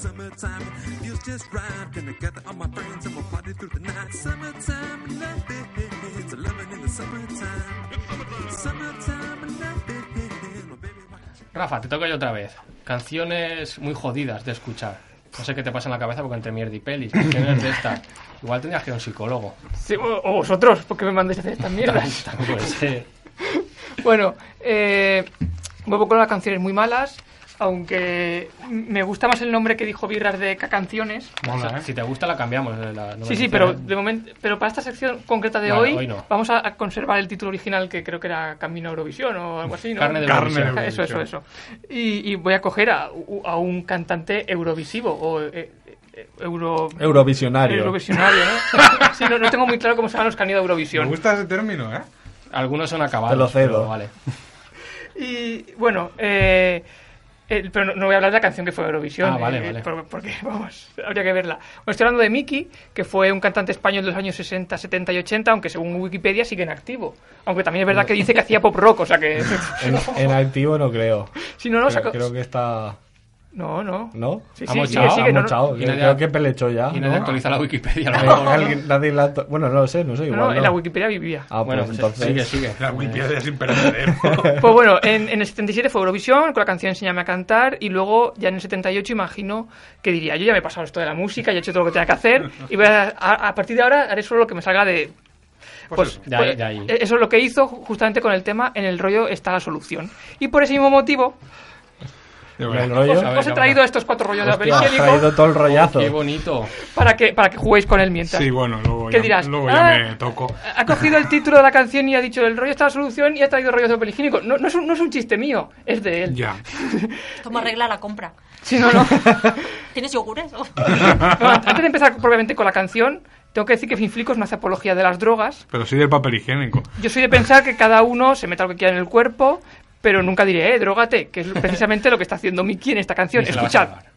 Summertime, feels just right. Gonna gather all my friends and we'll party through the night. Summertime love it, it's loving in the summertime. Summertime love it, my baby. Rafa, te toca yo otra vez. Canciones muy jodidas de escuchar. No sé qué te pasa en la cabeza porque entre mierda y pelis, canciones de estas. Igual tendrías que ir a un psicólogo. Sí, o, o vosotros, porque me mandéis a hacer estas mierdas. [LAUGHS] También puede ser. Bueno, eh, vuelvo con las canciones muy malas, aunque me gusta más el nombre que dijo Birras de canciones. Si- Si te gusta la cambiamos. eh, la- Sí, sí, pero ¿eh? de momento, pero para esta sección concreta de Vale, hoy, hoy no. vamos a, a conservar el título original que creo que era Camino a Eurovisión o algo así, ¿no? Carne de Carne de Eurovisión. Eso, eso, eso. Y, y voy a coger a, a un cantante eurovisivo o eh, eh, euro Eurovisionario. Eurovisionario, ¿no? [LAUGHS] sí, no, no tengo muy claro cómo se llaman los candidatos a Eurovisión. Me gusta ese término, ¿eh? Algunos son acabados. Te lo cedo. pero vale. Y bueno, eh, eh, pero no, no voy a hablar de la canción que fue Eurovisión. Ah, vale, eh, vale. por- Porque, [LAUGHS] vamos, habría que verla. Bueno, estoy hablando de Miki, que fue un cantante español de los años 60, 70 y 80, aunque según Wikipedia sigue en activo. Aunque también es verdad que dice que hacía pop rock, o sea que... [LAUGHS] En, en activo no creo. [LAUGHS] Sí, no, no, creo, sacó- creo que está... No, no. ¿No? Sí, Ha sí, mochado, sigue, sigue, ha no, no. mochado. Y Creo, nadie- creo que pelechó ya. Y nadie ¿no? actualiza la Wikipedia. alguien- nadie la Bueno, no lo sé, no sé. Igual no, no, en la Wikipedia vivía. Ah, Bueno, pues pues entonces... sigue, sigue. La Wikipedia es imperecedero. [LAUGHS] Pues bueno, en, en el 77 fue Eurovisión, con la canción Enséñame a cantar, y luego ya en el 78 imagino que diría, yo ya me he pasado esto de la música, ya he hecho todo lo que tenía que hacer, y voy a, a- a partir de ahora haré solo lo que me salga de... Pues, de ahí- pues, de ahí. eso es lo que hizo justamente con el tema En el rollo está la solución. Y por ese mismo motivo, En el rollo... os, he traído estos cuatro rollos de Hostia, papel traído todo el rollazo. Qué bonito. para que, para que juguéis con él mientras. Sí, bueno, luego ¿Qué ya, dirás? luego ya Ah, me toco. Ha cogido el título de la canción y ha dicho el rollo está la solución y ha traído rollos de papel higiénico. No, no, es un, no es un chiste mío, es de él. Ya. [LAUGHS] ¿Cómo arregla la compra? Sí, no, no. [LAUGHS] ¿Tienes yogures? [LAUGHS] No, Antes de empezar propiamente con la canción, tengo que decir que Finflicos no hace apología de las drogas. Pero sí del papel higiénico. Yo soy de pensar que cada uno se meta lo que quiera en el cuerpo, pero nunca diré, eh, drogate, que es precisamente lo que está haciendo Miki en esta canción. [LAUGHS] Escuchad. salvar.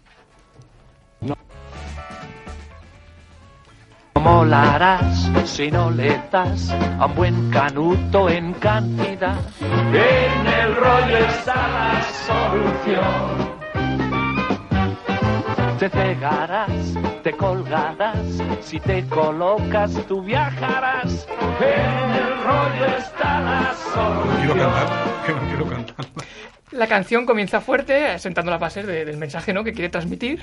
¿Cómo la harás si no le das a un buen canuto en cantidad? En el rollo está la solución. Te cegarás, te colgarás, si te colocas tú viajarás. En el rollo está la Quiero solución. cantar. Que no quiero cantar. La canción comienza fuerte, sentando las bases de- del mensaje ¿no? que quiere transmitir,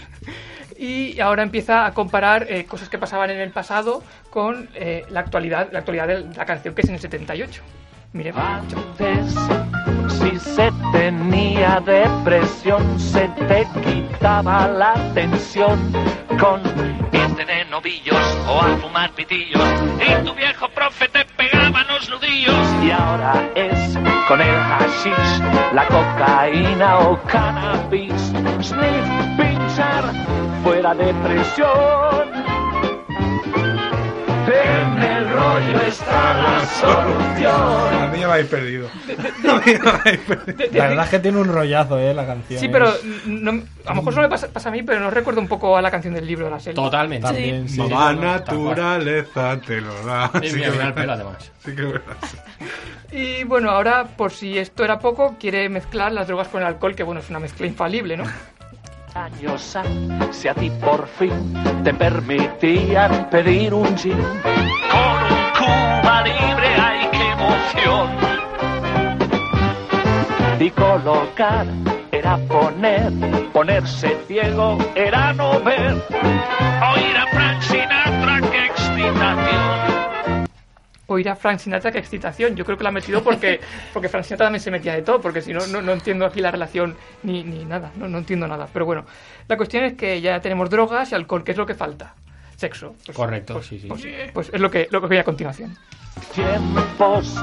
y ahora empieza a comparar eh, cosas que pasaban en el pasado con eh, la actualidad, la actualidad de la canción que es en el 78. Mire, Antes, si se tenía depresión, se te quitaba la tensión con irte de novillos o a fumar pitillos. Y tu viejo profe te pegaba los nudillos y ahora es con el hashish, la cocaína o cannabis. Sniff, pinchar, fuera de presión. En el rollo está la solución. A mí ya me habéis perdido. [LAUGHS] A mí ya me habéis perdido. La verdad es que tiene un rollazo, eh, la canción. Sí, es- pero no- a lo mejor solo me pasa, pasa a mí, pero no recuerdo un poco a la canción del libro de la serie. Totalmente. También, sí. Mamá naturaleza te lo da. Y Sí que el verdad. pelo, además. Sí que es verdad. Y bueno, ahora, por si esto era poco, quiere mezclar las drogas con el alcohol, que bueno, es una mezcla infalible, ¿no? Años si a ti por fin te permitían pedir un gin. Con un Cuba libre, ay, qué emoción. Y colocar era poner, ponerse ciego era no ver. Oír a Frank Sinatra, qué excitación. Oír a Frank Sinatra, qué excitación. Yo creo que la ha metido porque, [LAUGHS] porque Frank Sinatra también se metía de todo, porque si no, no, no entiendo aquí la relación ni, ni nada, no, no entiendo nada. Pero bueno, la cuestión es que ya tenemos drogas y alcohol, ¿qué es lo que falta? Sexo. Pues- Correcto, pues- sí, sí. Pues, pues es lo que, lo que voy a continuación. Tiempos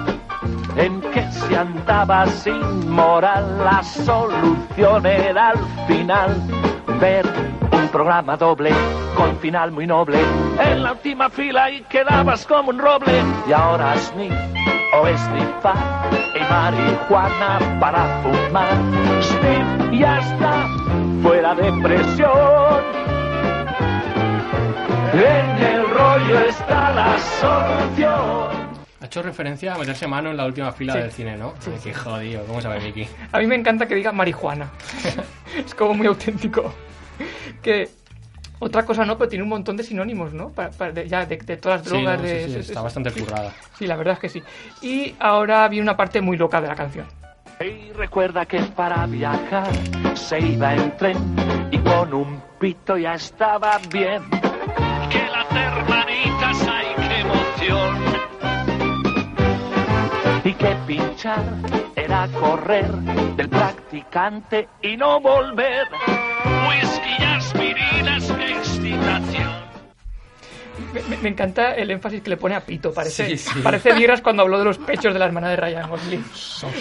en que se andaba sin moral, la solución era al final ver un programa doble con final muy noble. En la última fila y quedabas como un roble. Y ahora sniff o esnifar y marihuana para fumar. Sniff y ya está fuera de presión. En el rollo está la solución. Ha hecho referencia a meterse mano en la última fila Sí. del cine, ¿no? Ay, qué jodido, ¿cómo sabe Miki? A mí me encanta que diga marihuana. [LAUGHS] es como muy auténtico. Que otra cosa no, pero tiene un montón de sinónimos, ¿no? Para- para- de, ya de, de todas las Sí, drogas. no, sí, de, sí, es- está es- bastante sí. currada. Sí, la verdad es que sí. Y ahora viene una parte muy loca de la canción. Y recuerda que para viajar se iba en tren y con un pito ya estaba bien. Que pinchar era correr del practicante y no volver. Whisky y aspirinas, excitación. Me, encanta el énfasis que le pone a Pito. Parece, Sí, sí. parece Vieras cuando habló de los pechos de la hermana de Ryan Gosling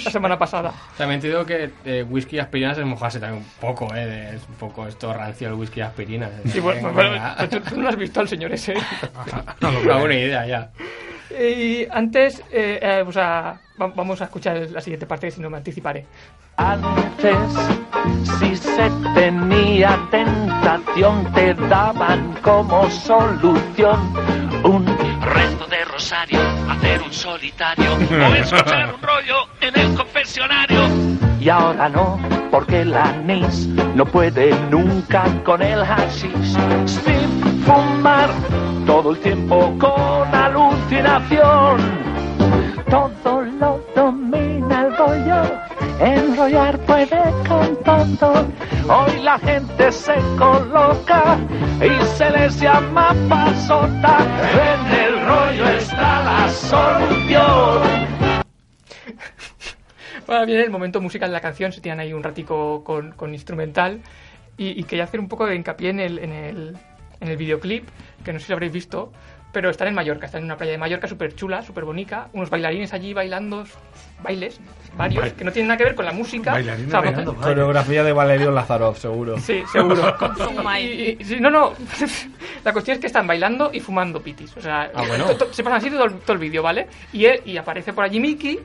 la semana pasada. También te digo que eh, whisky y aspirinas es mojarse también un poco, ¿eh? de- es un poco esto rancio el whisky y aspirinas. Sí, bueno, Venga, bueno, venga. tú, tú no has visto al señor ese. [LAUGHS] Una buena idea, ya. Y antes, eh, eh, o sea, va- vamos a escuchar la siguiente parte, si no me anticiparé. Antes, si se tenía tentación, te daban como solución un rezo de rosario, hacer un solitario [LAUGHS] o escuchar un rollo en el confesionario. Y ahora no, porque el anís no puede nunca con el hashish. Sin fumar todo el tiempo con alucinación. Todo domina el rollo, enrollar puede con todo. Hoy la gente se coloca y se les llama pasota. En el rollo está la solución. Ahora viene el momento musical de la canción, se tiran ahí un ratico con, con instrumental y, y quería hacer un poco de hincapié en el, en, el, en el videoclip, que no sé si lo habréis visto, pero están en Mallorca, están en una playa de Mallorca súper chula, súper bonita, unos bailarines allí bailando bailes, varios, Bail- que no tienen nada que ver con la música. O sea, bailando, Coreografía de Valerio Lazarov, seguro. Sí, seguro. [LAUGHS] Y- y- sí, no, no. [LAUGHS] La cuestión es que están bailando y fumando pitis. O sea, Ah, bueno. to- to- se pasan así todo, el- todo el vídeo, ¿vale? Y, él- y aparece por allí Mickey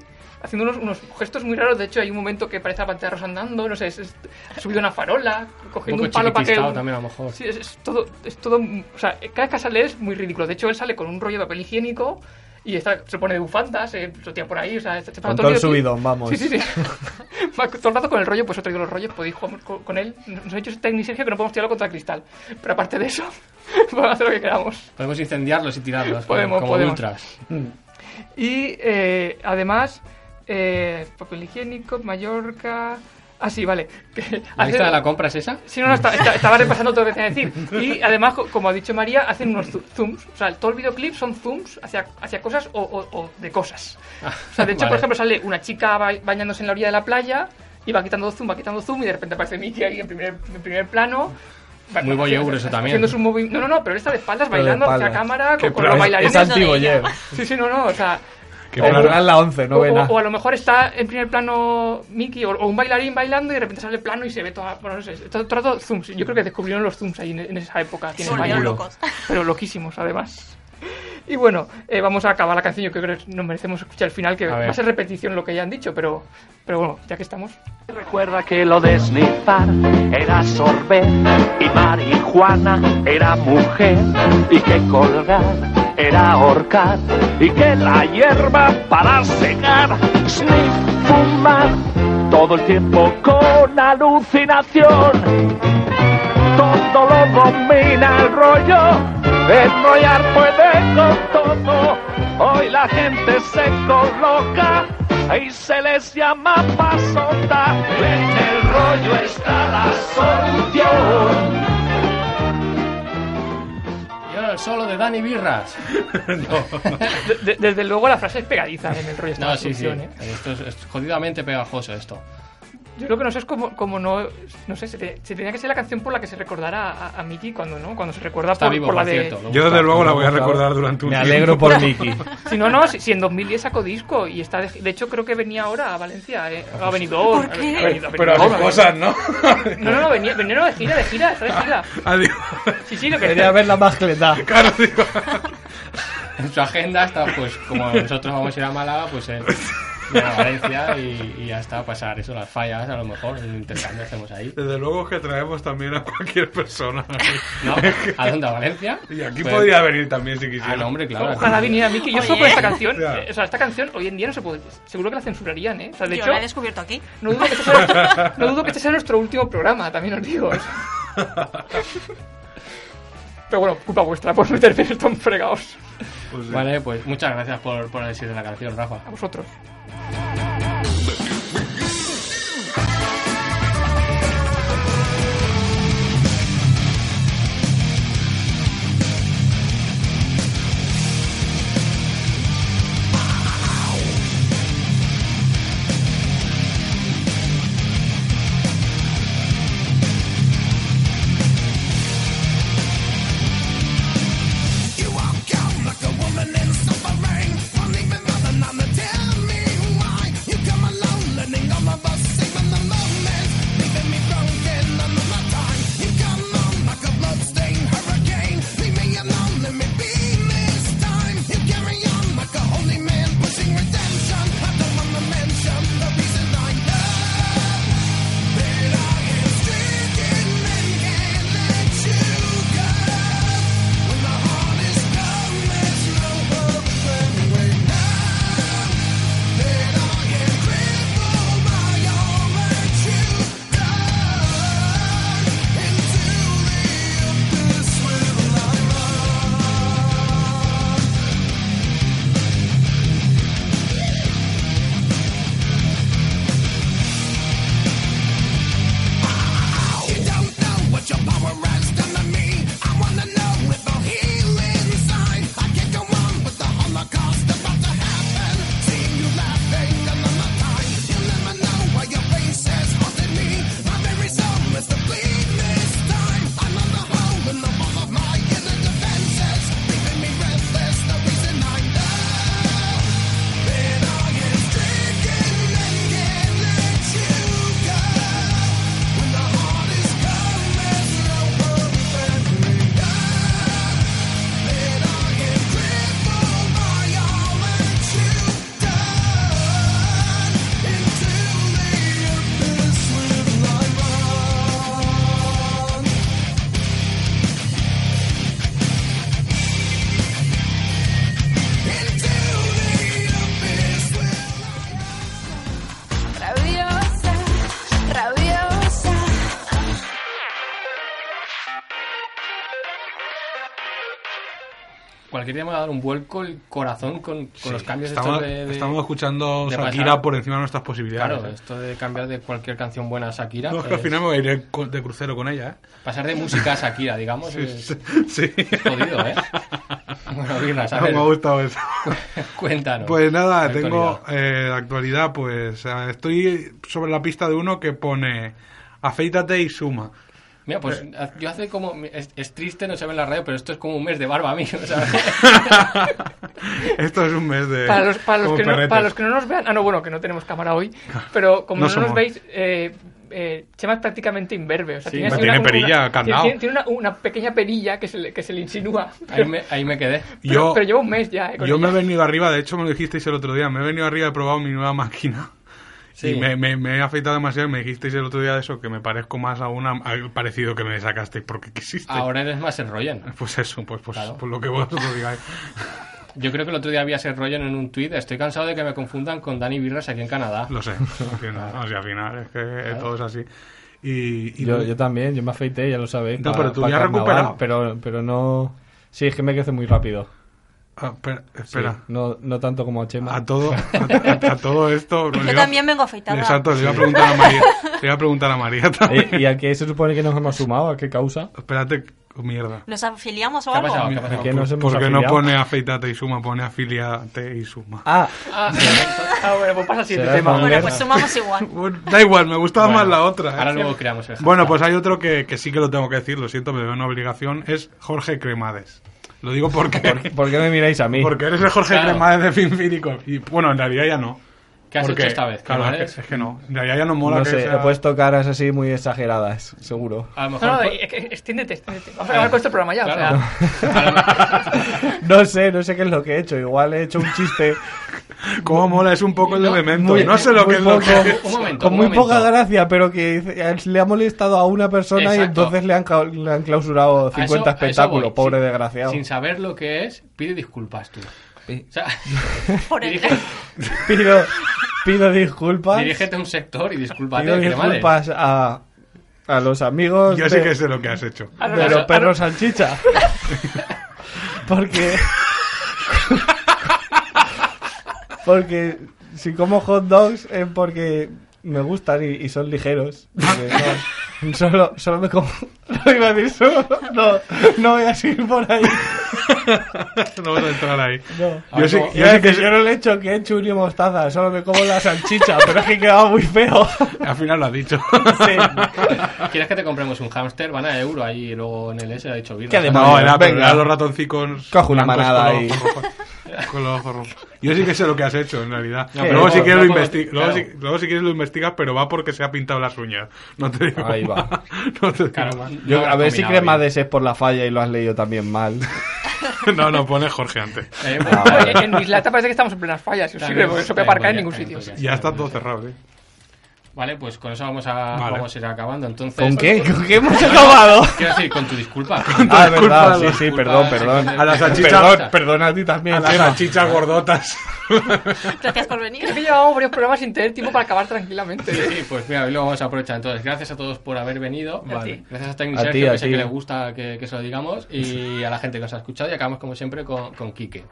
haciendo unos, unos gestos muy raros. De hecho, hay un momento que parece la pantalla rosa andando, no sé, es, es- ha subido una farola, cogiendo Un un, palo para que... también, a lo mejor. Sí, es, es todo, es todo... O sea, cada vez que sale es muy ridículo. De hecho, él sale con un rollo de papel higiénico y está, se pone de bufanda, se, tira por ahí, o sea, se, se pasa Con todo el subidón, vamos. Sí, sí, sí. [LAUGHS] Va todo el rato con el rollo, pues otro de los rollos, podéis jugar con, con él. Nos ha técnico Sergio que no podemos tirarlo contra el cristal. Pero aparte de eso, [LAUGHS] podemos hacer lo que queramos. Podemos incendiarlos y tirarlos. Podemos, como podemos. ultras. Y eh, además, eh, papel higiénico, Mallorca. Ah, sí, vale. [LAUGHS] ¿La lista de la compra es esa? Sí, no, no, está- está- estaba [LAUGHS] repasando todo lo que tenía que decir. Y además, co- como ha dicho María, hacen unos zooms. O sea, todo el videoclip son zooms hacia, hacia cosas o, o- o de cosas. O sea, de hecho, Vale. por ejemplo, sale una chica ba- bañándose en la orilla de la playa y va quitando zoom, va quitando zoom y de repente aparece Mickey ahí en primer, en primer plano. Muy voyeur eso también. Haciendo su movi- No, no, no, pero esta de espaldas Pero de bailando hacia espaldas. cámara con, con los pro- bailarines. es anti-voyeur. Sí, sí, no, no, o sea... Que O plan- la 11, no o, ve o- nada. o a lo mejor está en primer plano Mickey o, o un bailarín bailando y de repente sale el plano y se ve toda. Bueno, no sé, todo, todo zooms. Yo creo que descubrieron los zooms ahí en, en esa época. aquí en Se volvieron España. locos. Pero loquísimos, además. Y bueno, eh, vamos a acabar la canción. Yo creo que nos merecemos escuchar el final, que A va a ser repetición lo que ya han dicho, pero, pero bueno, ya que estamos. Recuerda que lo de snifar era sorbet y marihuana era mujer y que colgar era ahorcar y que la hierba para secar, sniff, fumar todo el tiempo con alucinación. Todo lo domina el rollo, enrollar puede con todo. Hoy la gente se coloca y se les llama pasota. En el rollo está la solución. Y ahora el solo de Dani Birras. [LAUGHS] De- de- desde luego la frase es pegadiza en el rollo No, sí, sí. solución, ¿eh? Esto es, es jodidamente pegajoso esto. Yo lo que no sé es como, como no. No sé, se, te- se tenía que ser la canción por la que se recordara a, a Mickey cuando no, cuando se recuerda Está por, vivo, por la por de. cierto. Yo desde luego la voy a recordar durante un Me tiempo. alegro por Mickey. [LAUGHS] Si no, no, si, si en 2010 sacó disco y está. De, de hecho, creo que venía ahora a Valencia. Eh, ha venido. ¿Por qué? Ha venido, ha Pero ha venido. cosas, ¿no? No, no, no, venía, venía no, de gira, de gira, está de gira. [LAUGHS] Adiós. Sí, sí, lo que Quería ver la mascleta. Claro, digo. [LAUGHS] En su agenda está, pues, como nosotros vamos a ir a Málaga, pues él [LAUGHS] viene a Valencia y, y ya está, a pasar eso, las fallas, a lo mejor, el intercambio hacemos ahí. Desde luego que traemos también a cualquier persona. [LAUGHS] ¿No? ¿A dónde? ¿A Valencia? Y aquí Pues- podría venir también si quisiera. Ah, no, hombre, claro. Ojalá viniera Mickey. Yo solo por Oye. esta canción. Ya. o sea, esta canción hoy en día no se puede. Seguro que la censurarían, ¿eh? O sea, de Yo hecho. la he descubierto aquí. No dudo, que este sea nuestro, no dudo que este sea nuestro último programa, también os digo. [LAUGHS] Pero bueno, culpa vuestra por meterme en estos fregados. Pues sí. Vale, pues muchas gracias por, por decir de la canción, Rafa. A vosotros. Cualquier día me va a dar un vuelco el corazón con, con los cambios Estamos, de, de- estamos escuchando de Shakira pasar. por encima de nuestras posibilidades. Claro, ¿eh? esto de cambiar de cualquier canción buena a Shakira. No, es que al es- final me voy a ir de crucero con ella, ¿eh? Pasar de música a Shakira, digamos, Sí, es, sí, sí. es jodido, ¿eh? Bueno, Virnas, [LAUGHS] a No, me ha gustado eso. [LAUGHS] cuéntanos. Pues nada, La tengo actualidad. eh, actualidad, pues eh, estoy sobre la pista de uno que pone afeítate y suma. Mira, pues yo hace como... Es, es triste, no se ve en la radio, pero esto es como un mes de barba a mí. [LAUGHS] o sea, [LAUGHS] Esto es un mes de. Para los, para, los que no, para los que no nos vean, ah, no, bueno, que no tenemos cámara hoy, pero como No no, nos veis, eh, eh, Chema es prácticamente imberbe. O sea, Sí, tiene, tiene una- perilla, una- candado. Tiene, tiene una, una pequeña perilla que se le, que se le insinúa. ahí, me, ahí me quedé. [LAUGHS] Pero, Yo- pero lleva un mes ya. eh, Yo me he ella. venido arriba, de hecho me lo dijisteis el otro día, me he venido arriba, he probado mi nueva máquina. Sí. Y me, me- me he afeitado demasiado y me dijisteis el otro día de eso, que me parezco más a una, al parecido que me sacasteis porque quisisteis. Ahora eres más enrollen. [LAUGHS] Pues eso, pues, pues, Claro. pues lo que vosotros digáis. Yo creo que el otro día había ese rollo en un tuit. Estoy cansado de que me confundan con Dani Birras aquí en Canadá. Lo sé, al final, no, si al final es que todo es así. Y, y Yo, tú- yo también, yo me afeité, ya lo sabéis. No, pa- pero tú ya recuperado. Pero, pero no... Sí, es que me crece muy rápido. Ah, espera, espera. Sí, no, no tanto como a Chema. A todo, a, a- a todo esto. [LAUGHS] Yo iba- también vengo afeitada. Exacto, le iba a preguntar a María. Le iba a preguntar a María [LAUGHS] también. Eh, ¿Y a qué se supone que nos hemos sumado? ¿A qué causa? Espérate, oh, mierda. ¿Nos afiliamos o ¿Qué ha algo? pasado? ¿Qué ha pasado? ¿A qué nos hemos Porque no pone afeitate y suma, pone afiliate y suma. Ah, Ah, [LAUGHS] ah, bueno, pues pasa siguiente tema. Bueno, pues sumamos igual. Da igual, me gustaba Bueno, más la otra. ¿eh? Ahora luego creamos el Bueno, pues hay otro que, que sí que lo tengo que decir, lo siento, me veo una obligación, es Jorge Cremades. Lo digo porque, ¿por qué me miráis a mí? porque eres el Jorge Claro. Cremades de Finfílico. Y bueno, en realidad ya no. ¿Qué has Porque, hecho esta vez? Claro, es que, es que no. En realidad ya no mola No que sé, sea- he puesto caras así muy exageradas, seguro. A lo mejor... No, no, por- extiéndete, extiéndete. Vamos a acabar con este programa ya. Claro. O sea, [LAUGHS] No sé, no sé qué es lo que he hecho. Igual he hecho un chiste ¿Cómo mola? Es un poco el muy- no sé lo que es lo poco. que Un momento, con un muy momento. poca gracia, pero que le ha molestado a una persona y entonces le han, ca- le han clausurado A eso- 50 a eso espectáculos, pobre Sin- desgraciado. Sin saber lo que es, pide disculpas tú. O sea, [LAUGHS] Por el... [LAUGHS] Pido, pido disculpas. dirígete a un sector y discúlpate. Pido disculpas a, a los amigos Yo de, sí que sé lo que has hecho. de los- perros salchicha. [LAUGHS] Porque. Porque si como hot dogs es porque me gustan y, y son ligeros. Porque no- solo, solo me como. [LAUGHS] No iba a decir solo. No, no voy a seguir por ahí. [LAUGHS] no vas a entrar ahí. No. Yo sí, yo Yo, sí que yo no le echo ketchup ni mostaza, solo me como la salchicha, pero es que quedaba muy feo. [LAUGHS] Al final lo has dicho. Sí. ¿Quieres que te compremos un hámster? Van a euro ahí y luego en el S ha dicho birra. ¿Qué ¿sabes? demonios? No, era, era los ratoncicos. Coge una manada con ahí. los ojos rojos. Con los ojos rojos. Yo sí que sé lo que has hecho, en realidad. No, luego, si quieres no lo luego, claro. si, luego si quieres lo investigas, pero va porque se ha pintado las uñas. No te digo Ahí va. más. [LAUGHS] No te digo Claro, más. Yo, no a ver si combinado Cremades es por la falla y lo has leído también mal. [LAUGHS] No, no, pone Jorge antes. Eh, Ah, pues, vale. en, Mislata parece que estamos en plenas fallas. Si os sirve, porque eso que también aparcar en podría, ningún sitio. podría. Ya está todo cerrado, ¿eh? Vale, pues con eso vamos a, Vale. vamos a ir acabando. Entonces, ¿Con qué? ¿Con qué hemos acabado? [LAUGHS] Quiero decir, con tu disculpa. Ah, es verdad, sí, Disculpa, sí, disculpa, perdón, sí, perdón. sí, A las salchichas- Perdón, perdón a ti también, A las salchichas gordotas. [LAUGHS] Gracias por venir. Es que llevábamos varios programas sin tener tiempo para acabar tranquilamente. Sí, pues mira, hoy lo vamos a aprovechar. Entonces, gracias a todos por haber venido. Vale. Gracias a Tecnic A ti, Sergio, a que sé que le gusta que, que se lo digamos. Y a la gente que nos ha escuchado. Y acabamos, como siempre, con, con Quique.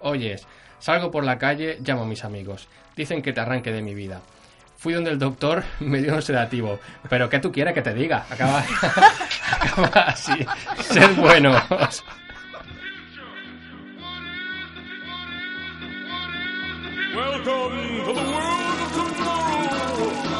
Oyes, salgo por la calle, llamo a mis amigos. Dicen que te arranque de mi vida fui donde el doctor [LAUGHS] me dio un sedativo. Pero ¿qué tú quieres que te diga? Acaba, [LAUGHS] acaba así. Ser bueno. Welcome to the world of.